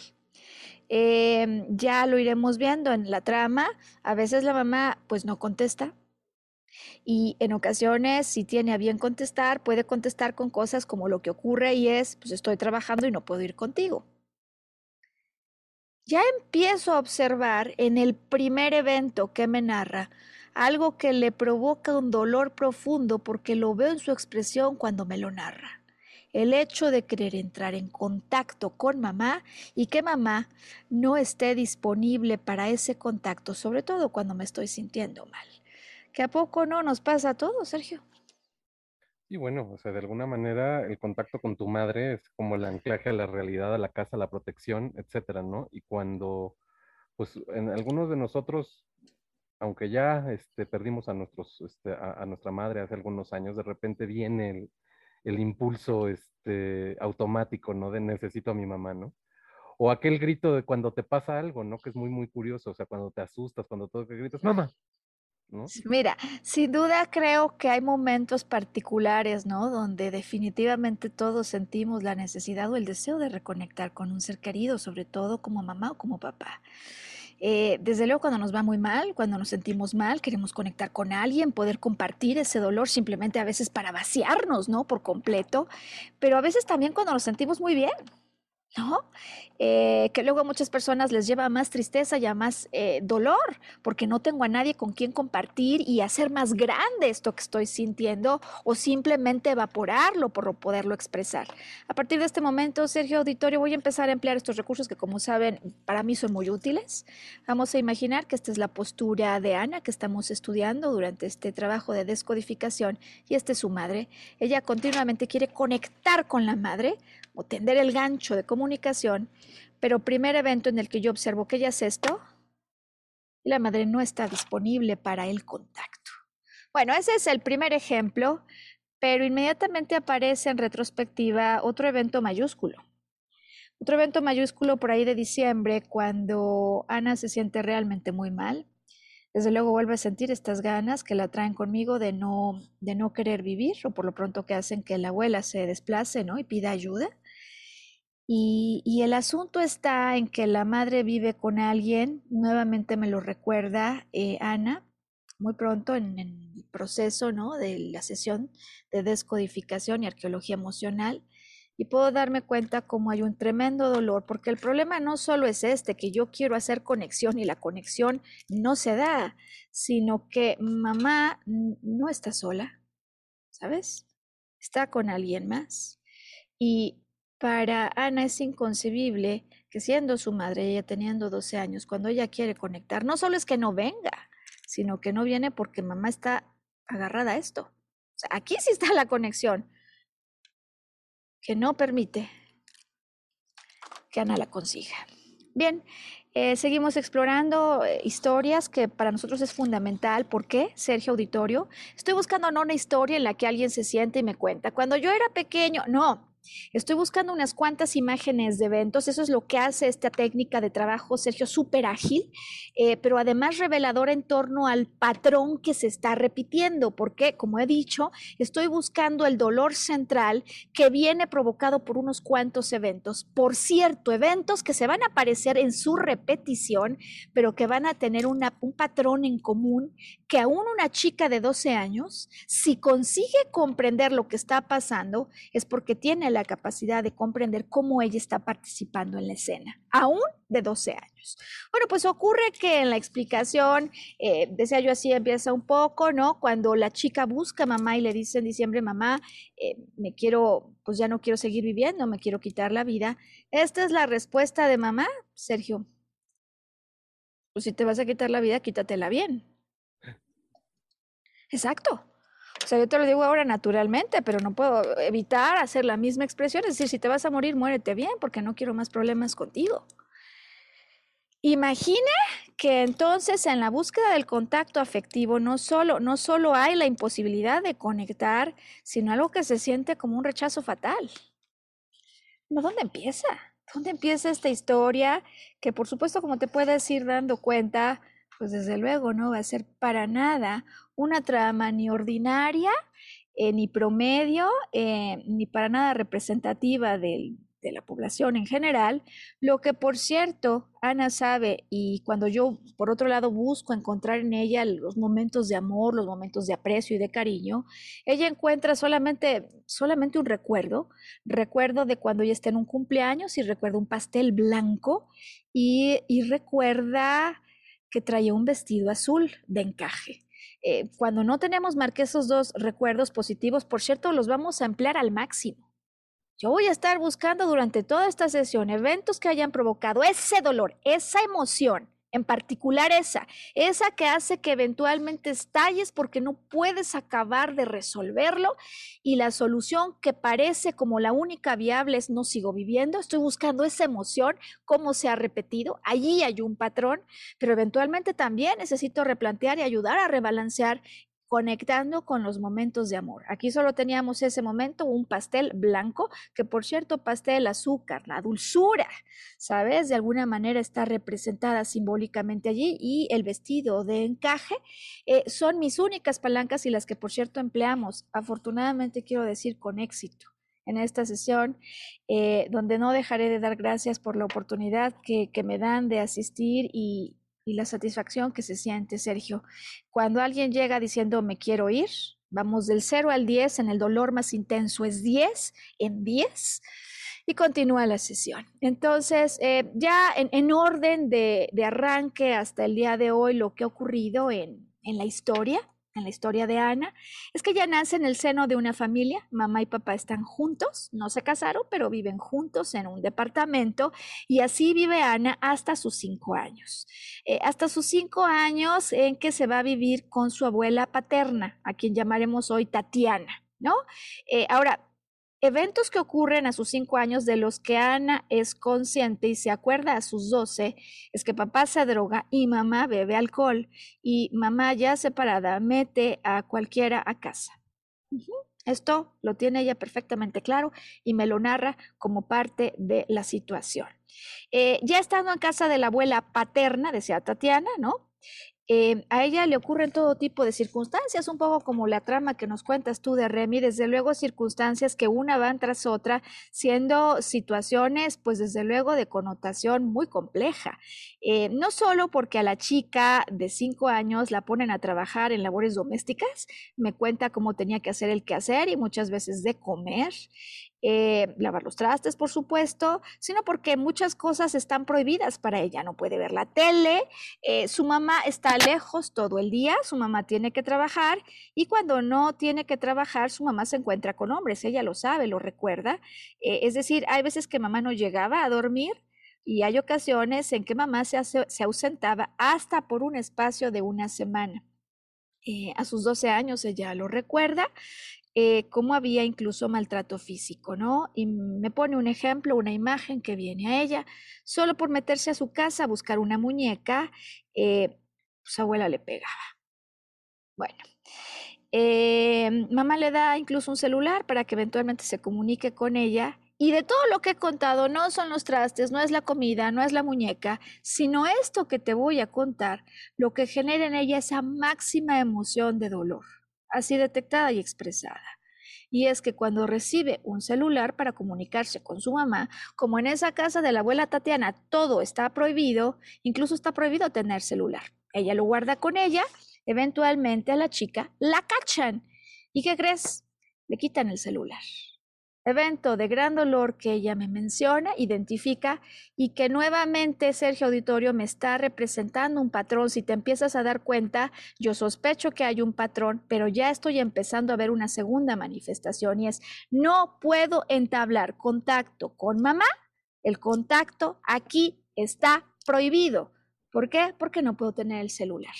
Em, ya lo iremos viendo en la trama. A veces la mamá pues no contesta, y en ocasiones, si tiene a bien contestar, puede contestar con cosas como lo que ocurre y es, pues estoy trabajando y no puedo ir contigo ya empiezo a observar en el primer evento que me narra algo que le provoca un dolor profundo porque lo veo en su expresión cuando me lo narra. El hecho de querer entrar en contacto con mamá y que mamá no esté disponible para ese contacto, sobre todo cuando me estoy sintiendo mal. ¿Que a poco no nos pasa a todos, Sergio? Y bueno, o sea, de alguna manera el contacto con tu madre es como el anclaje a la realidad, a la casa, a la protección, etcétera, ¿no? Y cuando, pues, en algunos de nosotros, aunque ya este, perdimos a, nuestros, este, a, nuestra madre hace algunos años, de repente viene el, el impulso este, automático, ¿no? De necesito a mi mamá, ¿no? O aquel grito de cuando te pasa algo, ¿no? Que es muy, muy curioso, o sea, cuando te asustas, cuando todo que gritas, mamá, Mira, sin duda creo que hay momentos particulares, ¿no? Donde definitivamente todos sentimos la necesidad o el deseo de reconectar con un ser querido, sobre todo como mamá o como papá. Eh, desde luego cuando nos va muy mal, cuando nos sentimos mal, queremos conectar con alguien, poder compartir ese dolor simplemente a veces para vaciarnos, ¿no? Por completo, pero a veces también cuando nos sentimos muy bien. ¿No? Eh, que luego a muchas personas les lleva más tristeza y a más eh, dolor, porque no tengo a nadie con quien compartir y hacer más grande esto que estoy sintiendo o simplemente evaporarlo por poderlo expresar. A partir de este momento, Sergio Auditorio, voy a empezar a emplear estos recursos que como saben para mí son muy útiles. Vamos a imaginar que esta es la postura de Ana que estamos estudiando durante este trabajo de descodificación y esta es su madre. Ella continuamente quiere conectar con la madre o tender el gancho de comunicación, pero primer evento en el que yo observo que ella hace esto, y la madre no está disponible para el contacto. Bueno, ese es el primer ejemplo, pero inmediatamente aparece en retrospectiva otro evento mayúsculo. Otro evento mayúsculo por ahí de diciembre, cuando Ana se siente realmente muy mal. Desde luego vuelve a sentir estas ganas que la traen conmigo de no, de no querer vivir, o por lo pronto que hacen que la abuela se desplace ¿no? y pida ayuda. Y, el asunto está en que la madre vive con alguien, nuevamente me lo recuerda eh, Ana, muy pronto en, el proceso ¿no? de la sesión de descodificación y arqueología emocional, y puedo darme cuenta cómo hay un tremendo dolor, porque el problema no solo es este, que yo quiero hacer conexión y la conexión no se da, sino que mamá no está sola, ¿sabes? Está con alguien más. Y para Ana es inconcebible que siendo su madre, ella teniendo 12 años, cuando ella quiere conectar, no solo es que no venga, sino que no viene porque mamá está agarrada a esto. O sea, aquí sí está la conexión, que no permite que Ana la consiga. Bien, eh, seguimos explorando eh, historias que para nosotros es fundamental. ¿Por qué, Sergio Auditorio? Estoy buscando no una historia en la que alguien se siente y me cuenta. Cuando yo era pequeño, no, Estoy buscando unas cuantas imágenes de eventos, eso es lo que hace esta técnica de trabajo, Sergio, súper ágil, eh, pero además reveladora en torno al patrón que se está repitiendo, porque, como he dicho, estoy buscando el dolor central que viene provocado por unos cuantos eventos. Por cierto, eventos que se van a aparecer en su repetición, pero que van a tener un patrón en común que aún una chica de 12 años, si consigue comprender lo que está pasando, es porque tiene la capacidad de comprender cómo ella está participando en la escena, aún de 12 años. Bueno, pues ocurre que en la explicación, eh, decía yo así, empieza un poco, ¿no? Cuando la chica busca a mamá y le dice en diciembre, mamá, eh, me quiero, pues ya no quiero seguir viviendo, me quiero quitar la vida. Esta es la respuesta de mamá, Sergio. Pues si te vas a quitar la vida, quítatela bien. Exacto. O sea, yo te lo digo ahora naturalmente, pero no puedo evitar hacer la misma expresión. Es decir, si te vas a morir, muérete bien, porque no quiero más problemas contigo. Imagine que entonces en la búsqueda del contacto afectivo no solo, no solo hay la imposibilidad de conectar, sino algo que se siente como un rechazo fatal. ¿Dónde empieza? ¿Dónde empieza esta historia? Que por supuesto, como te puedes ir dando cuenta, pues desde luego no va a ser para nada una trama ni ordinaria, eh, ni promedio, eh, ni para nada representativa de la población en general, lo que por cierto Ana sabe y cuando yo por otro lado busco encontrar en ella los momentos de amor, los momentos de aprecio y de cariño, ella encuentra solamente, un recuerdo, recuerdo de cuando ella está en un cumpleaños y recuerda un pastel blanco y, y recuerda que traía un vestido azul de encaje. Eh, cuando no tenemos más esos dos recuerdos positivos, por cierto, los vamos a emplear al máximo. Yo voy a estar buscando durante toda esta sesión eventos que hayan provocado ese dolor, esa emoción en particular esa, esa que hace que eventualmente estalles porque no puedes acabar de resolverlo y la solución que parece como la única viable es no sigo viviendo, estoy buscando esa emoción, cómo se ha repetido, allí hay un patrón, pero eventualmente también necesito replantear y ayudar a rebalancear conectando con los momentos de amor. Aquí solo teníamos ese momento, un pastel blanco, que por cierto, pastel azúcar, la dulzura, ¿sabes? De alguna manera está representada simbólicamente allí y el vestido de encaje eh, son mis únicas palancas y las que por cierto empleamos, afortunadamente quiero decir con éxito en esta sesión, eh, donde no dejaré de dar gracias por la oportunidad que, que me dan de asistir y, y la satisfacción que se siente, Sergio. Cuando alguien llega diciendo me quiero ir, vamos del 0 al 10 en el dolor más intenso, es 10 en 10 y continúa la sesión. Entonces, eh, ya en, orden de, arranque hasta el día de hoy, lo que ha ocurrido en, en la historia, en la historia de Ana, es que ella nace en el seno de una familia, mamá y papá están juntos, no se casaron, pero viven juntos en un departamento y así vive Ana hasta sus cinco años. Eh, hasta sus cinco años en que se va a vivir con su abuela paterna, a quien llamaremos hoy Tatiana. ¿No? Eh, ahora, eventos que ocurren a sus cinco años de los que Ana es consciente y se acuerda a sus doce es que papá se droga y mamá bebe alcohol y mamá ya separada mete a cualquiera a casa. Esto lo tiene ella perfectamente claro y me lo narra como parte de la situación. Eh, ya estando en casa de la abuela paterna, decía Tatiana, ¿no? Eh, a ella le ocurren todo tipo de circunstancias, un poco como la trama que nos cuentas tú de Remy, desde luego circunstancias que una van tras otra, siendo situaciones, pues desde luego de connotación muy compleja. Eh, no solo porque a la chica de cinco años la ponen a trabajar en labores domésticas, me cuenta cómo tenía que hacer el quehacer y muchas veces de comer. Eh, lavar los trastes, por supuesto, sino porque muchas cosas están prohibidas para ella. No puede ver la tele, eh, su mamá está lejos todo el día, su mamá tiene que trabajar y cuando no tiene que trabajar, su mamá se encuentra con hombres, ella lo sabe, lo recuerda. Eh, es decir, hay veces que mamá no llegaba a dormir y hay ocasiones en que mamá se, se ausentaba hasta por un espacio de una semana. a sus 12 años ella lo recuerda eh, cómo había incluso maltrato físico, ¿no? Y me pone un ejemplo, una imagen que viene a ella, solo por meterse a su casa a buscar una muñeca, eh, su abuela le pegaba. Bueno, eh, mamá le da incluso un celular para que eventualmente se comunique con ella. Y de todo lo que he contado, no son los trastes, no es la comida, no es la muñeca, sino esto que te voy a contar, lo que genera en ella esa máxima emoción de dolor así detectada y expresada. Y es que cuando recibe un celular para comunicarse con su mamá, como en esa casa de la abuela Tatiana todo está prohibido, incluso está prohibido tener celular. Ella lo guarda con ella, eventualmente a la chica la cachan. ¿Y qué crees? Le quitan el celular evento de gran dolor que ella me menciona, identifica y que nuevamente Sergio Auditorio me está representando un patrón. Si te empiezas a dar cuenta, yo sospecho que hay un patrón, pero ya estoy empezando a ver una segunda manifestación y es, no puedo entablar contacto con mamá, el contacto aquí está prohibido. ¿Por qué? Porque no puedo tener el celular.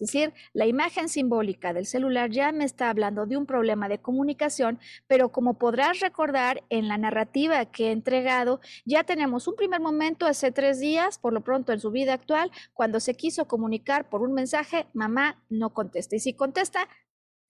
Es decir, la imagen simbólica del celular ya me está hablando de un problema de comunicación, pero como podrás recordar en la narrativa que he entregado, ya tenemos un primer momento hace tres días, por lo pronto en su vida actual, cuando se quiso comunicar por un mensaje, mamá no contesta. Y si contesta,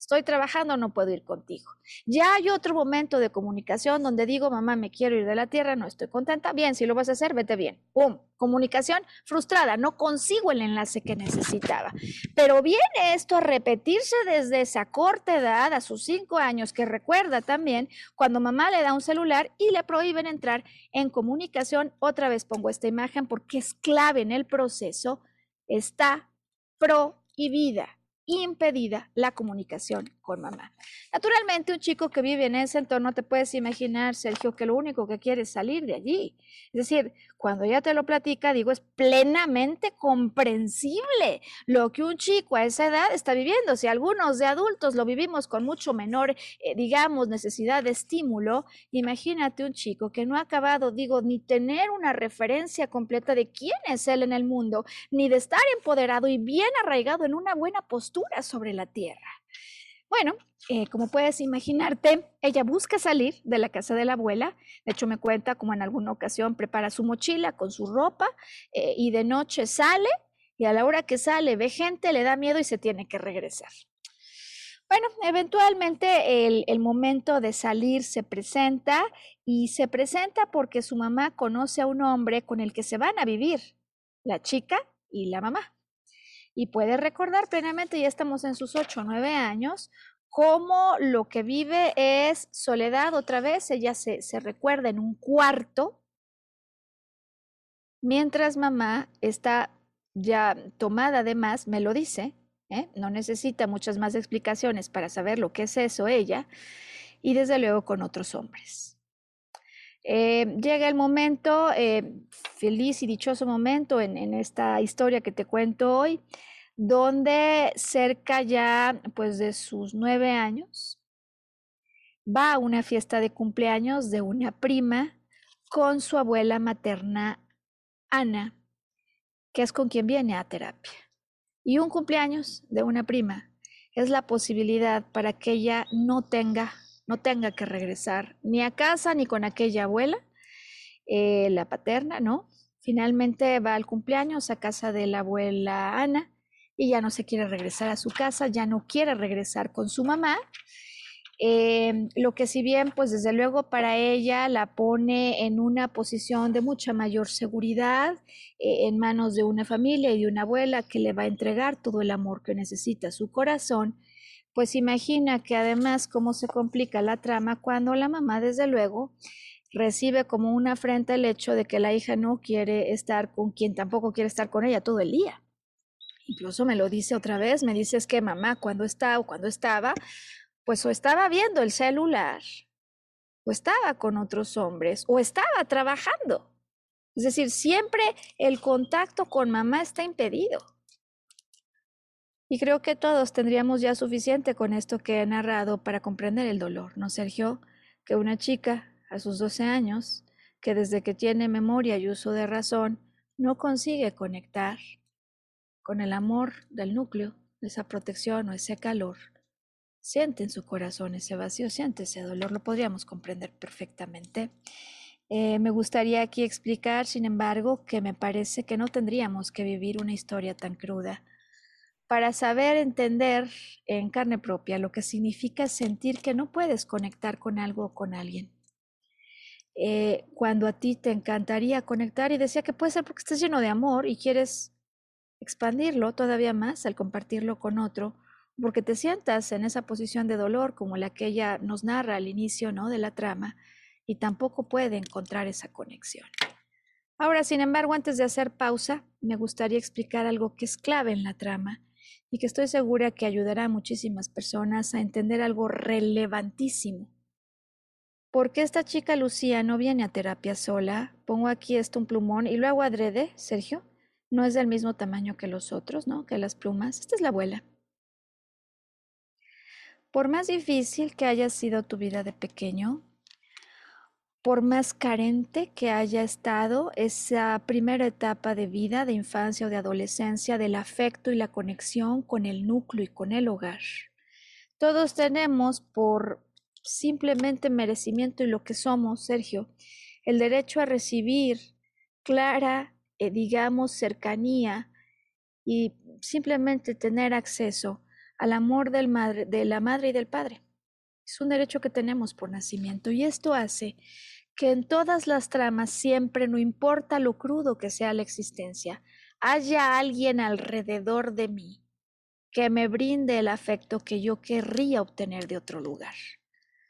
estoy trabajando, no puedo ir contigo. Ya hay otro momento de comunicación donde digo, mamá, me quiero ir de la tierra, no estoy contenta. Bien, si lo vas a hacer, vete bien. ¡Pum! Comunicación frustrada, no consigo el enlace que necesitaba. Pero viene esto a repetirse desde esa corta edad, a sus cinco años, que recuerda también cuando mamá le da un celular y le prohíben entrar en comunicación. Otra vez pongo esta imagen porque es clave en el proceso. Está prohibida impedida la comunicación con mamá. Naturalmente, un chico que vive en ese entorno, te puedes imaginar, Sergio, que lo único que quiere es salir de allí. Es decir, cuando ya te lo platica, digo, es plenamente comprensible lo que un chico a esa edad está viviendo. Si algunos de adultos lo vivimos con mucho menor, eh, digamos, necesidad de estímulo, imagínate un chico que no ha acabado, digo, ni tener una referencia completa de quién es él en el mundo, ni de estar empoderado y bien arraigado en una buena postura sobre la tierra. Bueno, eh, como puedes imaginarte, ella busca salir de la casa de la abuela. De hecho, me cuenta como en alguna ocasión prepara su mochila con su ropa eh, y de noche sale y a la hora que sale ve gente, le da miedo y se tiene que regresar. Bueno, eventualmente el, el, momento de salir se presenta y se presenta porque su mamá conoce a un hombre con el que se van a vivir, la chica y la mamá y puede recordar plenamente, ya estamos en sus ocho o nueve años, cómo lo que vive es soledad otra vez, ella se, se recuerda en un cuarto, mientras mamá está ya tomada además, me lo dice, ¿eh? no necesita muchas más explicaciones para saber lo que es eso ella, y desde luego con otros hombres. Eh, llega el momento, eh, feliz y dichoso momento en, en, esta historia que te cuento hoy, donde cerca ya pues de sus nueve años, va a una fiesta de cumpleaños de una prima con su abuela materna Ana, que es con quien viene a terapia. Y un cumpleaños de una prima es la posibilidad para que ella no tenga, no tenga que regresar ni a casa ni con aquella abuela, eh, la paterna, ¿no? Finalmente va al cumpleaños a casa de la abuela Ana y ya no se quiere regresar a su casa, ya no quiere regresar con su mamá eh, lo que si bien, pues desde luego para ella la pone en una posición de mucha mayor seguridad eh, en manos de una familia y de una abuela que le va a entregar todo el amor que necesita su corazón, pues imagina que además cómo se complica la trama cuando la mamá desde luego recibe como una afrenta el hecho de que la hija no quiere estar con quien tampoco quiere estar con ella todo el día. Incluso me lo dice otra vez, me dice es que mamá cuando está o cuando estaba, pues o estaba viendo el celular, o estaba con otros hombres, o estaba trabajando. Es decir, siempre el contacto con mamá está impedido. Y creo que todos tendríamos ya suficiente con esto que he narrado para comprender el dolor, ¿no, Sergio? Que una chica a sus 12 años, que desde que tiene memoria y uso de razón, no consigue conectar con el amor del núcleo, esa protección o ese calor, siente en su corazón ese vacío, siente ese dolor, lo podríamos comprender perfectamente. Eh, me gustaría aquí explicar, sin embargo, que me parece que no tendríamos que vivir una historia tan cruda para saber entender en carne propia lo que significa sentir que no puedes conectar con algo o con alguien. Eh, cuando a ti te encantaría conectar y decía que puede ser porque estás lleno de amor y quieres expandirlo todavía más al compartirlo con otro, porque te sientas en esa posición de dolor como la que ella nos narra al inicio ¿no? de la trama y tampoco puede encontrar esa conexión. Ahora, sin embargo, antes de hacer pausa, me gustaría explicar algo que es clave en la trama y que estoy segura que ayudará a muchísimas personas a entender algo relevantísimo. ¿Por qué esta chica Lucía no viene a terapia sola? Pongo aquí esto un plumón y luego adrede, Sergio. No es del mismo tamaño que los otros, ¿no? Que las plumas. Esta es la abuela. Por más difícil que haya sido tu vida de pequeño, por más carente que haya estado esa primera etapa de vida, de infancia o de adolescencia, del afecto y la conexión con el núcleo y con el hogar, todos tenemos por simplemente merecimiento y lo que somos, Sergio, el derecho a recibir clara, eh, digamos, cercanía y simplemente tener acceso al amor de la madre y del padre. Es un derecho que tenemos por nacimiento y esto hace que en todas las tramas siempre, no importa lo crudo que sea la existencia, haya alguien alrededor de mí que me brinde el afecto que yo querría obtener de otro lugar.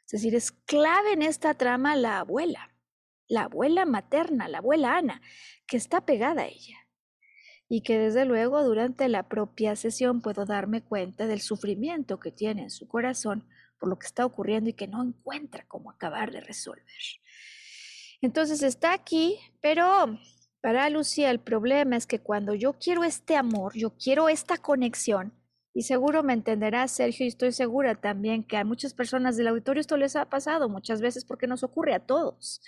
Es decir, es clave en esta trama la abuela, la abuela materna, la abuela Ana, que está pegada a ella y que desde luego durante la propia sesión puedo darme cuenta del sufrimiento que tiene en su corazón por lo que está ocurriendo y que no encuentra cómo acabar de resolver. Entonces está aquí, pero para Lucía el problema es que cuando yo quiero este amor, yo quiero esta conexión, y seguro me entenderá Sergio, y estoy segura también que a muchas personas del auditorio esto les ha pasado muchas veces porque nos ocurre a todos,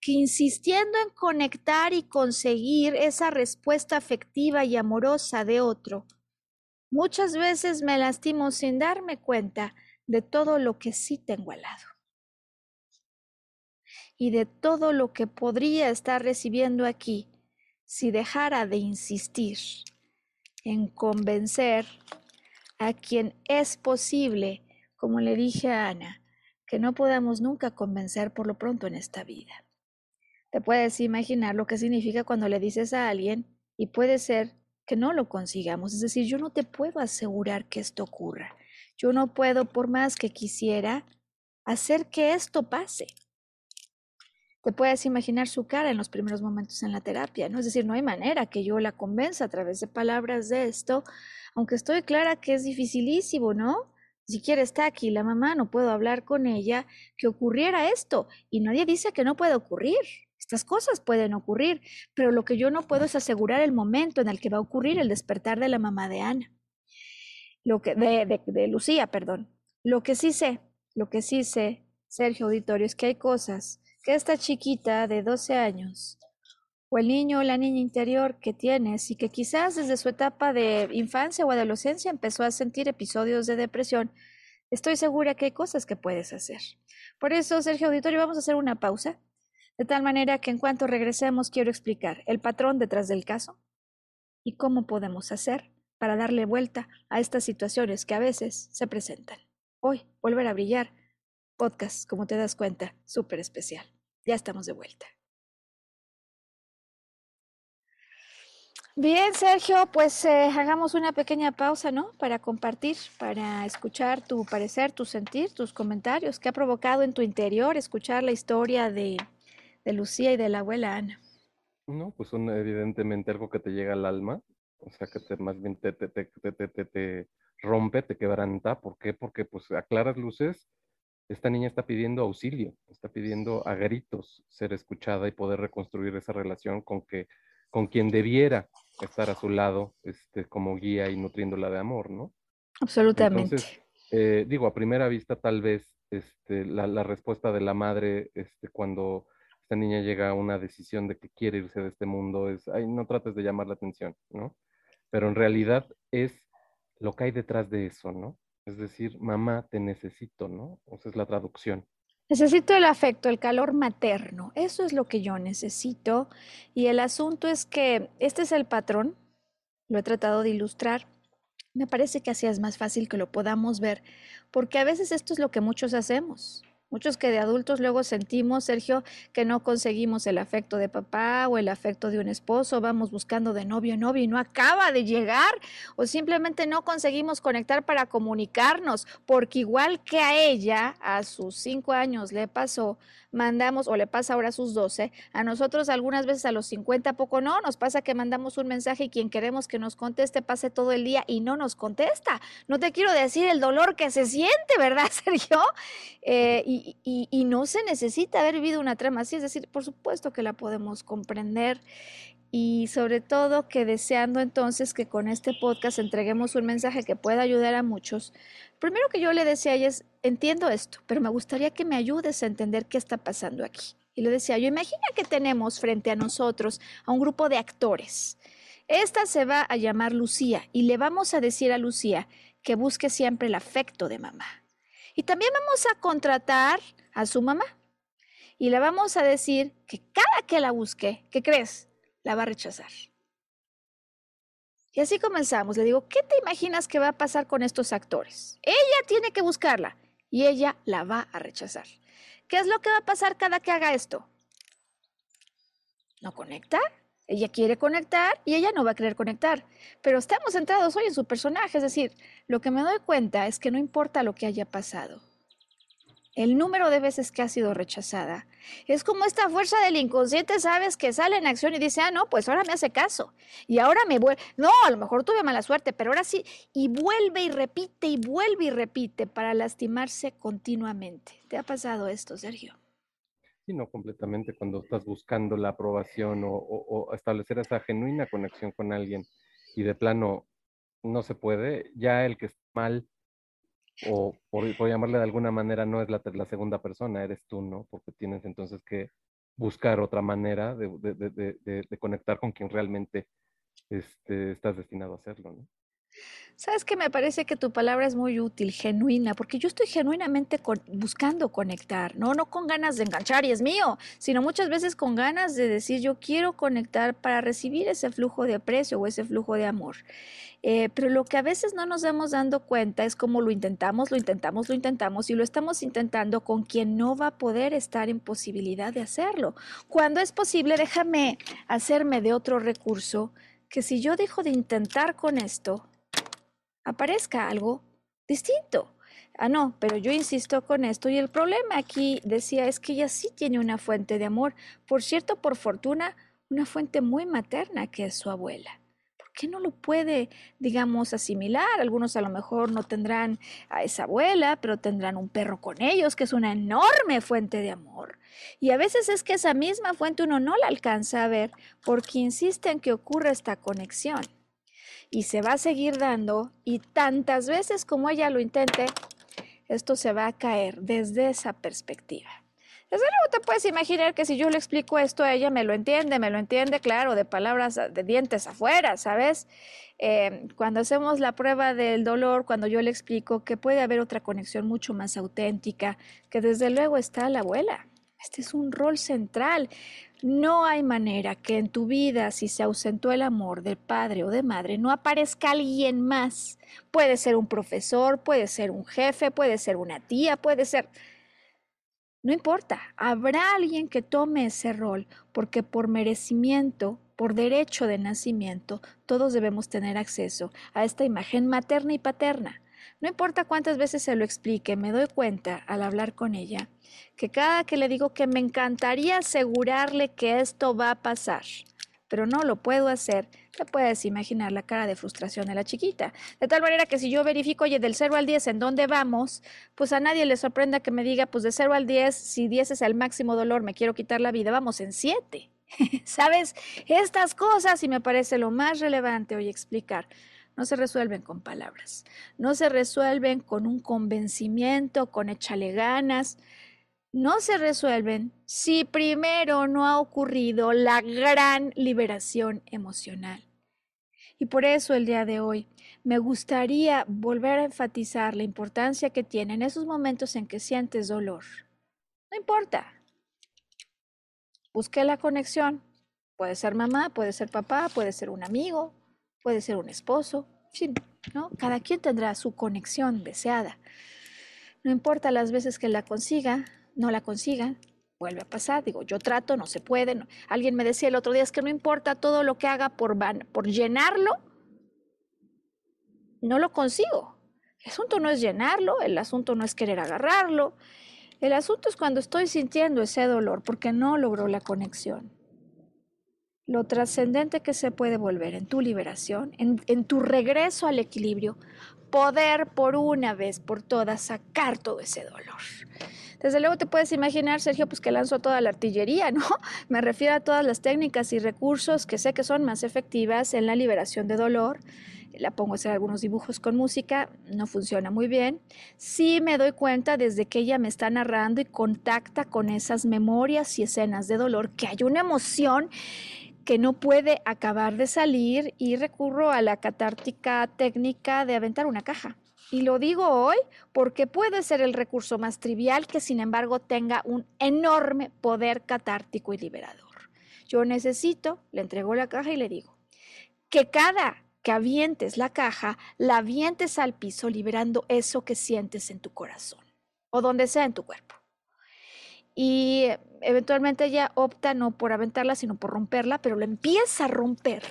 que insistiendo en conectar y conseguir esa respuesta afectiva y amorosa de otro, muchas veces me lastimo sin darme cuenta de todo lo que sí tengo al lado y de todo lo que podría estar recibiendo aquí si dejara de insistir en convencer a quien es posible, como le dije a Ana, que no podamos nunca convencer por lo pronto en esta vida. Te puedes imaginar lo que significa cuando le dices a alguien y puede ser que no lo consigamos. Es decir, yo no te puedo asegurar que esto ocurra. Yo no puedo, por más que quisiera, hacer que esto pase. te puedes imaginar su cara en los primeros momentos en la terapia, ¿no? Es decir, no hay manera que yo la convenza a través de palabras de esto, aunque estoy clara que es dificilísimo, ¿no? Si siquiera está aquí la mamá, no puedo hablar con ella, que ocurriera esto. Y nadie dice que no puede ocurrir. Estas cosas pueden ocurrir, pero lo que yo no puedo es asegurar el momento en el que va a ocurrir el despertar de la mamá de Ana. Lo que, de, de, Lucía, perdón. Lo que sí sé, lo que sí sé, Sergio Auditorio, es que hay cosas que esta chiquita de 12 años o el niño o la niña interior que tienes y que quizás desde su etapa de infancia o adolescencia empezó a sentir episodios de depresión, estoy segura que hay cosas que puedes hacer. Por eso, Sergio Auditorio, vamos a hacer una pausa, de tal manera que en cuanto regresemos quiero explicar el patrón detrás del caso y cómo podemos hacer para darle vuelta a estas situaciones que a veces se presentan. Hoy, volver a brillar podcast, como te das cuenta, súper especial. Ya estamos de vuelta. Bien, Sergio, pues eh, hagamos una pequeña pausa, ¿no? Para compartir, para escuchar tu parecer, tu sentir, tus comentarios. ¿Qué ha provocado en tu interior escuchar la historia de, de Lucía y de la abuela Ana? No, pues son evidentemente algo que te llega al alma, o sea, que te, más bien te, te, te, te, te rompe, te quebranta. ¿Por qué? Porque pues a claras luces esta niña está pidiendo auxilio, está pidiendo a gritos ser escuchada y poder reconstruir esa relación con que con quien debiera estar a su lado, este, como guía y nutriéndola de amor, ¿no? Absolutamente. Entonces, eh, digo, a primera vista, tal vez este, la, la, respuesta de la madre este, cuando esta niña llega a una decisión de que quiere irse de este mundo es, ay, no trates de llamar la atención, ¿no? Pero en realidad es lo que hay detrás de eso, ¿no? Es decir, mamá, te necesito, ¿no? Esa es la traducción. Necesito el afecto, el calor materno. Eso es lo que yo necesito. Y el asunto es que este es el patrón. Lo he tratado de ilustrar. Me parece que así es más fácil que lo podamos ver, porque a veces esto es lo que muchos hacemos. Muchos que de adultos luego sentimos, Sergio, que no conseguimos el afecto de papá o el afecto de un esposo, vamos buscando de novio en novio y no acaba de llegar, o simplemente no conseguimos conectar para comunicarnos, porque igual que a ella, a sus cinco años le pasó, mandamos, o le pasa ahora a sus 12, a nosotros algunas veces a los 50 poco no, nos pasa que mandamos un mensaje y quien queremos que nos conteste pase todo el día y no nos contesta. No te quiero decir el dolor que se siente, ¿verdad, Sergio? Eh, y, y, y no se necesita haber vivido una trama así, es decir, por supuesto que la podemos comprender y sobre todo que deseando entonces que con este podcast entreguemos un mensaje que pueda ayudar a muchos. Primero que yo le decía a ella es, entiendo esto, pero me gustaría que me ayudes a entender qué está pasando aquí. Y le decía yo, imagina que tenemos frente a nosotros a un grupo de actores. Esta se va a llamar Lucía y le vamos a decir a Lucía que busque siempre el afecto de mamá. Y también vamos a contratar a su mamá. Y le vamos a decir que cada que la busque, ¿qué crees? La va a rechazar. Y así comenzamos. Le digo, ¿qué te imaginas que va a pasar con estos actores? Ella tiene que buscarla y ella la va a rechazar. ¿Qué es lo que va a pasar cada que haga esto? ¿No conecta? Ella quiere conectar y ella no va a querer conectar. Pero estamos centrados hoy en su personaje. Es decir, lo que me doy cuenta es que no importa lo que haya pasado el número de veces que ha sido rechazada. Es como esta fuerza del inconsciente, sabes, que sale en acción y dice, ah, no, pues ahora me hace caso. Y ahora me vuelve, no, a lo mejor tuve mala suerte, pero ahora sí. Y vuelve y repite y vuelve y repite para lastimarse continuamente. ¿Te ha pasado esto, Sergio? Sí, no, completamente. Cuando estás buscando la aprobación o, o, o establecer esa genuina conexión con alguien y de plano no se puede, ya el que está mal o por, llamarle de alguna manera, no es la, segunda persona, eres tú, ¿no? Porque tienes entonces que buscar otra manera de conectar con quien realmente este, estás destinado a hacerlo, ¿no? Sabes que me parece que tu palabra es muy útil, genuina, porque yo estoy genuinamente buscando conectar, ¿no? No con ganas de enganchar y es mío, sino muchas veces con ganas de decir yo quiero conectar para recibir ese flujo de aprecio o ese flujo de amor. Eh, pero lo que a veces no nos damos dando cuenta es como lo intentamos, lo intentamos, lo intentamos y lo estamos intentando con quien no va a poder estar en posibilidad de hacerlo. Cuando es posible, déjame hacerme de otro recurso que si yo dejo de intentar con esto, aparezca algo distinto. Ah, no, pero yo insisto con esto y el problema aquí, decía, es que ella sí tiene una fuente de amor. Por cierto, por fortuna, una fuente muy materna que es su abuela. ¿Por qué no lo puede, digamos, asimilar? Algunos a lo mejor no tendrán a esa abuela, pero tendrán un perro con ellos, que es una enorme fuente de amor. Y a veces es que esa misma fuente uno no la alcanza a ver porque insiste en que ocurra esta conexión. Y se va a seguir dando y tantas veces como ella lo intente, esto se va a caer desde esa perspectiva. Desde luego te puedes imaginar que si yo le explico esto a ella, me lo entiende, me lo entiende, claro, de palabras, de dientes afuera, ¿sabes? Eh, cuando hacemos la prueba del dolor, cuando yo le explico que puede haber otra conexión mucho más auténtica, que desde luego está la abuela. Este es un rol central. No hay manera que en tu vida, si se ausentó el amor del padre o de madre, no aparezca alguien más. Puede ser un profesor, puede ser un jefe, puede ser una tía, puede ser no importa, habrá alguien que tome ese rol, porque por merecimiento, por derecho de nacimiento, todos debemos tener acceso a esta imagen materna y paterna. No importa cuántas veces se lo explique, me doy cuenta al hablar con ella que cada que le digo que me encantaría asegurarle que esto va a pasar, pero no lo puedo hacer, te puedes imaginar la cara de frustración de la chiquita. De tal manera que si yo verifico, oye, del 0 al 10, ¿en dónde vamos? Pues a nadie le sorprenda que me diga, pues de 0 al 10, si 10 es el máximo dolor, me quiero quitar la vida, vamos en 7. ¿Sabes? Estas cosas, y me parece lo más relevante hoy explicar, no se resuelven con palabras, no se resuelven con un convencimiento, con échale ganas, no se resuelven si primero no ha ocurrido la gran liberación emocional. Y por eso el día de hoy me gustaría volver a enfatizar la importancia que tiene en esos momentos en que sientes dolor. No importa. Busque la conexión. Puede ser mamá, puede ser papá, puede ser un amigo, puede ser un esposo. ¿no? Cada quien tendrá su conexión deseada. No importa las veces que la consiga, no la consigan, vuelve a pasar. Digo, yo trato, no se puede. Alguien me decía el otro día, es que no importa todo lo que haga por, por llenarlo, no lo consigo. El asunto no es llenarlo, el asunto no es querer agarrarlo. El asunto es cuando estoy sintiendo ese dolor porque no logró la conexión. Lo trascendente que se puede volver en tu liberación, en, tu regreso al equilibrio, poder por una vez por todas sacar todo ese dolor. Desde luego te puedes imaginar, Sergio, pues que lanzo toda la artillería, ¿no? Me refiero a todas las técnicas y recursos que sé que son más efectivas en la liberación de dolor. La pongo a hacer algunos dibujos con música, no funciona muy bien. Sí me doy cuenta desde que ella me está narrando y contacta con esas memorias y escenas de dolor que hay una emoción que no puede acabar de salir y recurro a la catártica técnica de aventar una caja. Y lo digo hoy porque puede ser el recurso más trivial que sin embargo tenga un enorme poder catártico y liberador. Yo necesito, le entrego la caja y le digo, que cada que avientes la caja, la avientes al piso liberando eso que sientes en tu corazón o donde sea en tu cuerpo y eventualmente ella opta no por aventarla, sino por romperla, pero lo empieza a romper.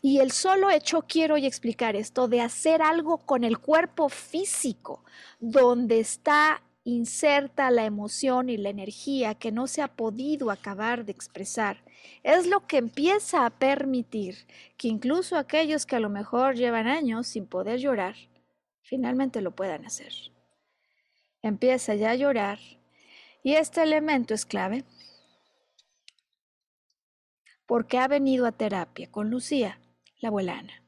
Y el solo hecho, quiero hoy explicar esto, de hacer algo con el cuerpo físico, donde está inserta la emoción y la energía que no se ha podido acabar de expresar, es lo que empieza a permitir que incluso aquellos que a lo mejor llevan años sin poder llorar, finalmente lo puedan hacer. Empieza ya a llorar y este elemento es clave porque ha venido a terapia con Lucía, la abuela Ana.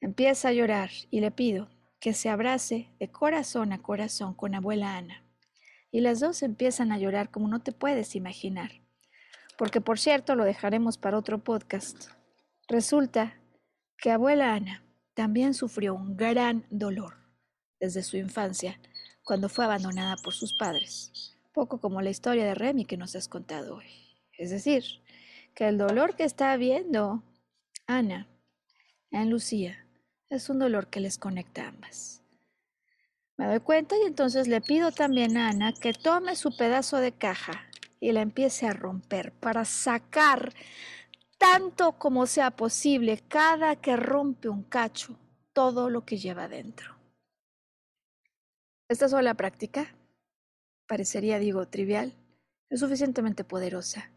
Empieza a llorar y le pido que se abrace de corazón a corazón con abuela Ana. Y las dos empiezan a llorar como no te puedes imaginar. Porque por cierto, lo dejaremos para otro podcast. Resulta que abuela Ana también sufrió un gran dolor desde su infancia cuando fue abandonada por sus padres poco como la historia de Remy que nos has contado hoy. Es decir, que el dolor que está viendo Ana en Lucía es un dolor que les conecta a ambas. Me doy cuenta y entonces le pido también a Ana que tome su pedazo de caja y la empiece a romper para sacar tanto como sea posible cada que rompe un cacho todo lo que lleva dentro. Esta sola práctica, parecería, digo, trivial, es suficientemente poderosa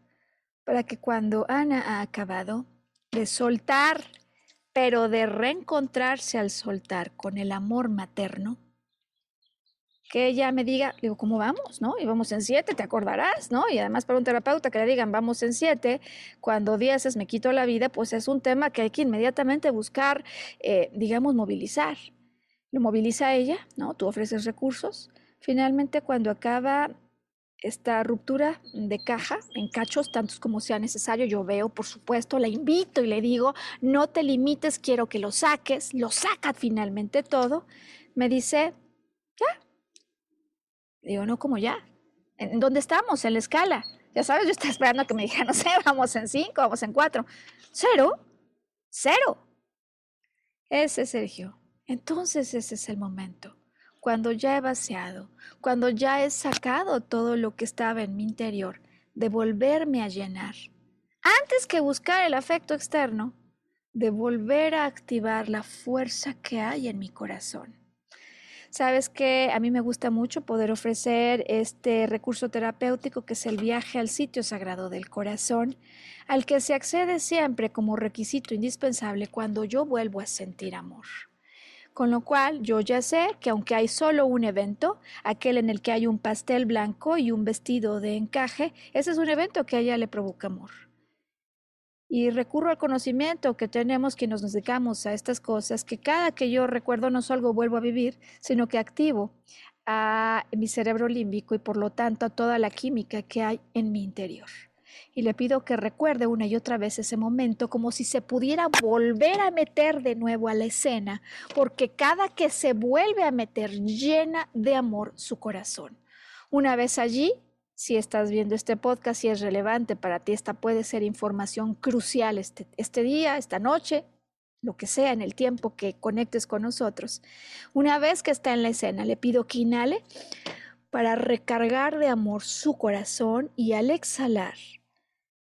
para que cuando Ana ha acabado de soltar, pero de reencontrarse al soltar con el amor materno, que ella me diga, digo, ¿cómo vamos? ¿No? Y vamos en siete, te acordarás, ¿no? Y además para un terapeuta que le digan, vamos en siete, cuando dieces me quito la vida, pues es un tema que hay que inmediatamente buscar, eh, digamos, movilizar. Lo moviliza ella, ¿no? Tú ofreces recursos. Finalmente, cuando acaba esta ruptura de caja en cachos, tantos como sea necesario. Yo veo, por supuesto, la invito y le digo, no te limites, quiero que lo saques. Lo saca finalmente todo. Me dice, ya. Digo, no, como ya. ¿En dónde estamos? En la escala. Ya sabes, yo estaba esperando que me dijera, no sé, vamos en cinco, vamos en cuatro. Cero. Cero. Ese Sergio. Entonces ese es el momento cuando ya he vaciado, cuando ya he sacado todo lo que estaba en mi interior, de volverme a llenar. Antes que buscar el afecto externo, de volver a activar la fuerza que hay en mi corazón. Sabes que a mí me gusta mucho poder ofrecer este recurso terapéutico que es el viaje al sitio sagrado del corazón, al que se accede siempre como requisito indispensable cuando yo vuelvo a sentir amor. Con lo cual yo ya sé que aunque hay solo un evento, aquel en el que hay un pastel blanco y un vestido de encaje, ese es un evento que a ella le provoca amor. Y recurro al conocimiento que tenemos que nos dedicamos a estas cosas, que cada que yo recuerdo no solo vuelvo a vivir, sino que activo a mi cerebro límbico y por lo tanto a toda la química que hay en mi interior y le pido que recuerde una y otra vez ese momento como si se pudiera volver a meter de nuevo a la escena, porque cada que se vuelve a meter llena de amor su corazón. Una vez allí, si estás viendo este podcast, si es relevante para ti, esta puede ser información crucial este, este día, esta noche, lo que sea en el tiempo que conectes con nosotros. Una vez que está en la escena, le pido que inhale para recargar de amor su corazón y al exhalar,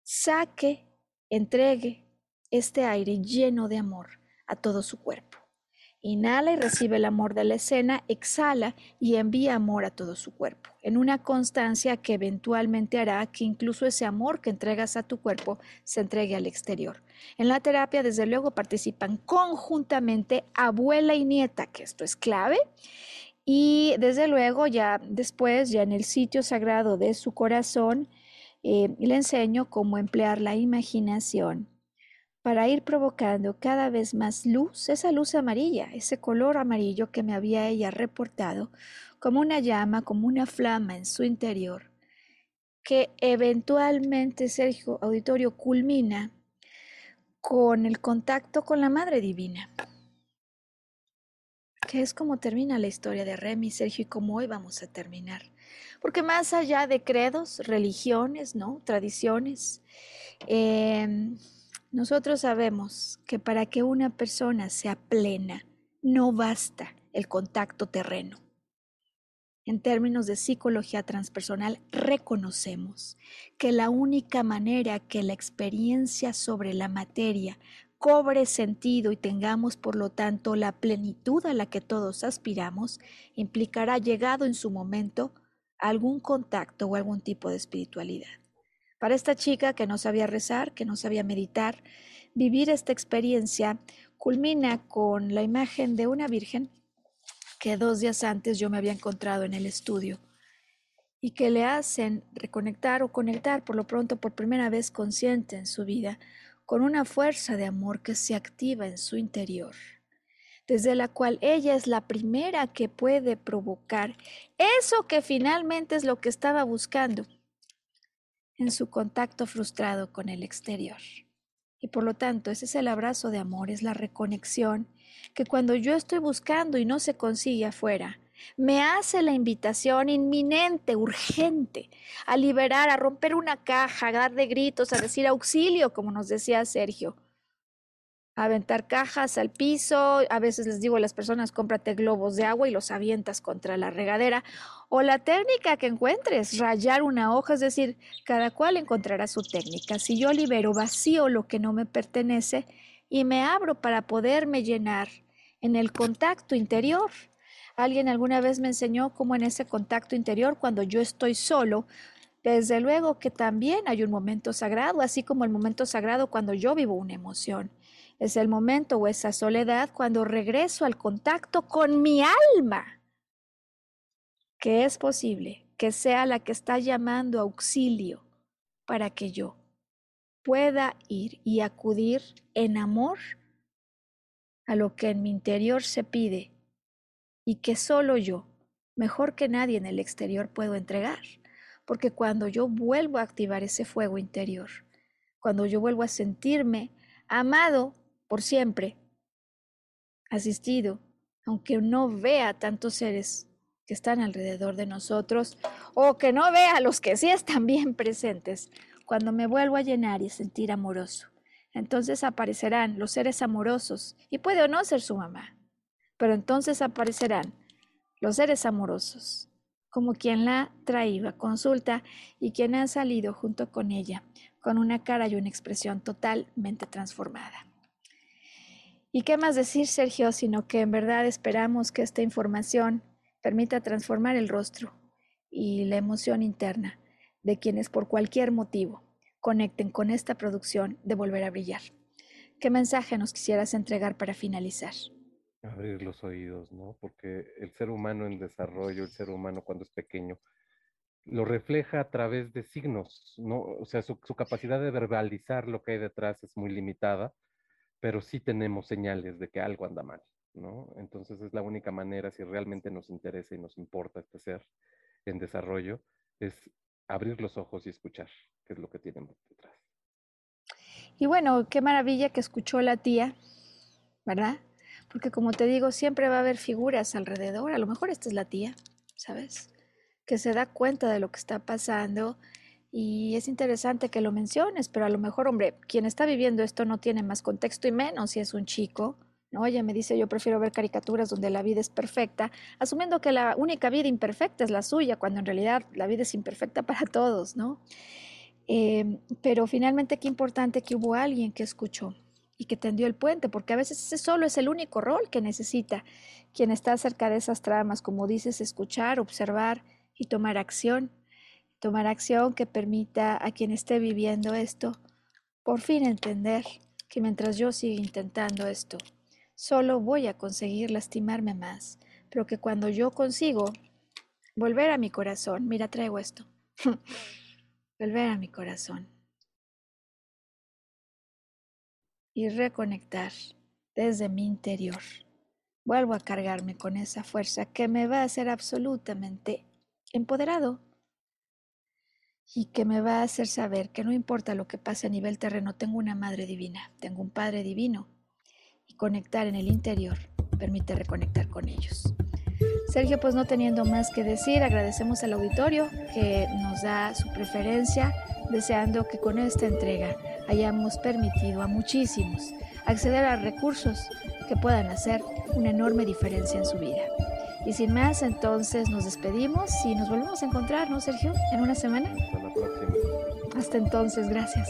saque, entregue este aire lleno de amor a todo su cuerpo. Inhala y recibe el amor de la escena, exhala y envía amor a todo su cuerpo, en una constancia que eventualmente hará que incluso ese amor que entregas a tu cuerpo se entregue al exterior. En la terapia, desde luego, participan conjuntamente abuela y nieta, que esto es clave, y desde luego ya después, ya en el sitio sagrado de su corazón, eh, le enseño cómo emplear la imaginación para ir provocando cada vez más luz, esa luz amarilla, ese color amarillo que me había ella reportado, como una llama, como una flama en su interior, que eventualmente, Sergio Auditorio, culmina con el contacto con la Madre Divina, que es como termina la historia de Remy, Sergio, y como hoy vamos a terminar. Porque más allá de credos, religiones, ¿no? Tradiciones, em, nosotros sabemos que para que una persona sea plena, no basta el contacto terreno. En términos de psicología transpersonal, reconocemos que la única manera que la experiencia sobre la materia cobre sentido y tengamos por lo tanto la plenitud a la que todos aspiramos, implicará llegado en su momento algún contacto o algún tipo de espiritualidad. Para esta chica que no sabía rezar, que no sabía meditar, vivir esta experiencia culmina con la imagen de una virgen que dos días antes yo me había encontrado en el estudio y que le hacen reconectar o conectar por lo pronto por primera vez consciente en su vida con una fuerza de amor que se activa en su interior desde la cual ella es la primera que puede provocar eso que finalmente es lo que estaba buscando en su contacto frustrado con el exterior. Y por lo tanto, ese es el abrazo de amor, es la reconexión que cuando yo estoy buscando y no se consigue afuera, me hace la invitación inminente, urgente, a liberar, a romper una caja, a dar de gritos, a decir auxilio, como nos decía Sergio, aventar cajas al piso, a veces les digo a las personas, cómprate globos de agua y los avientas contra la regadera, o la técnica que encuentres, rayar una hoja, es decir, cada cual encontrará su técnica. Si yo libero vacío lo que no me pertenece y me abro para poderme llenar en el contacto interior, Alguien alguna vez me enseñó cómo en ese contacto interior, cuando yo estoy solo, desde luego que también hay un momento sagrado, así como el momento sagrado cuando yo vivo una emoción. Es el momento o esa soledad cuando regreso al contacto con mi alma, que es posible que sea la que está llamando auxilio para que yo pueda ir y acudir en amor a lo que en mi interior se pide y que solo yo, mejor que nadie en el exterior, puedo entregar. Porque cuando yo vuelvo a activar ese fuego interior, cuando yo vuelvo a sentirme amado por siempre, asistido, aunque no vea tantos seres que están alrededor de nosotros o que no vea a los que sí están bien presentes, cuando me vuelvo a llenar y sentir amoroso, entonces aparecerán los seres amorosos y puede o no ser su mamá, pero entonces aparecerán los seres amorosos como quien la traía consulta y quien ha salido junto con ella con una cara y una expresión totalmente transformada. ¿Y qué más decir, Sergio, sino que en verdad esperamos que esta información permita transformar el rostro y la emoción interna de quienes por cualquier motivo conecten con esta producción de Volver a Brillar. ¿Qué mensaje nos quisieras entregar para finalizar? Abrir los oídos, ¿no? Porque el ser humano en desarrollo, el ser humano cuando es pequeño, lo refleja a través de signos, ¿no? O sea, su, capacidad de verbalizar lo que hay detrás es muy limitada, pero sí tenemos señales de que algo anda mal, ¿no? Entonces es la única manera, si realmente nos interesa y nos importa este ser en desarrollo, es abrir los ojos y escuchar qué es lo que tienen detrás. Y bueno, qué maravilla que escuchó la tía, ¿verdad? Porque como te digo, siempre va a haber figuras alrededor. A lo mejor esta es la tía, ¿sabes? Que se da cuenta de lo que está pasando. Y es interesante que lo menciones, pero a lo mejor, hombre, quien está viviendo esto no tiene más contexto y menos si es un chico ¿no? Ella me dice, yo prefiero ver caricaturas donde la vida es perfecta, asumiendo que la única vida imperfecta es la suya, cuando en realidad la vida es imperfecta para todos, ¿no? Em, pero finalmente qué importante que hubo alguien que escuchó y que tendió el puente, porque a veces ese solo es el único rol que necesita quien está cerca de esas tramas, como dices, escuchar, observar y tomar acción, tomar acción que permita a quien esté viviendo esto por fin entender que mientras yo siga intentando esto, solo voy a conseguir lastimarme más, pero que cuando yo consigo volver a mi corazón, mira, traigo esto, volver a mi corazón y reconectar desde mi interior, vuelvo a cargarme con esa fuerza que me va a hacer absolutamente empoderado y que me va a hacer saber que no importa lo que pase a nivel terreno, tengo una madre divina, tengo un padre divino y conectar en el interior permite reconectar con ellos. Sergio, pues no teniendo más que decir, agradecemos al auditorio que nos da su preferencia, deseando que con esta entrega hayamos permitido a muchísimos acceder a recursos que puedan hacer una enorme diferencia en su vida. Y sin más, entonces nos despedimos y nos volvemos a encontrar, ¿no, Sergio? En una semana. Hasta la próxima. Hasta entonces, gracias.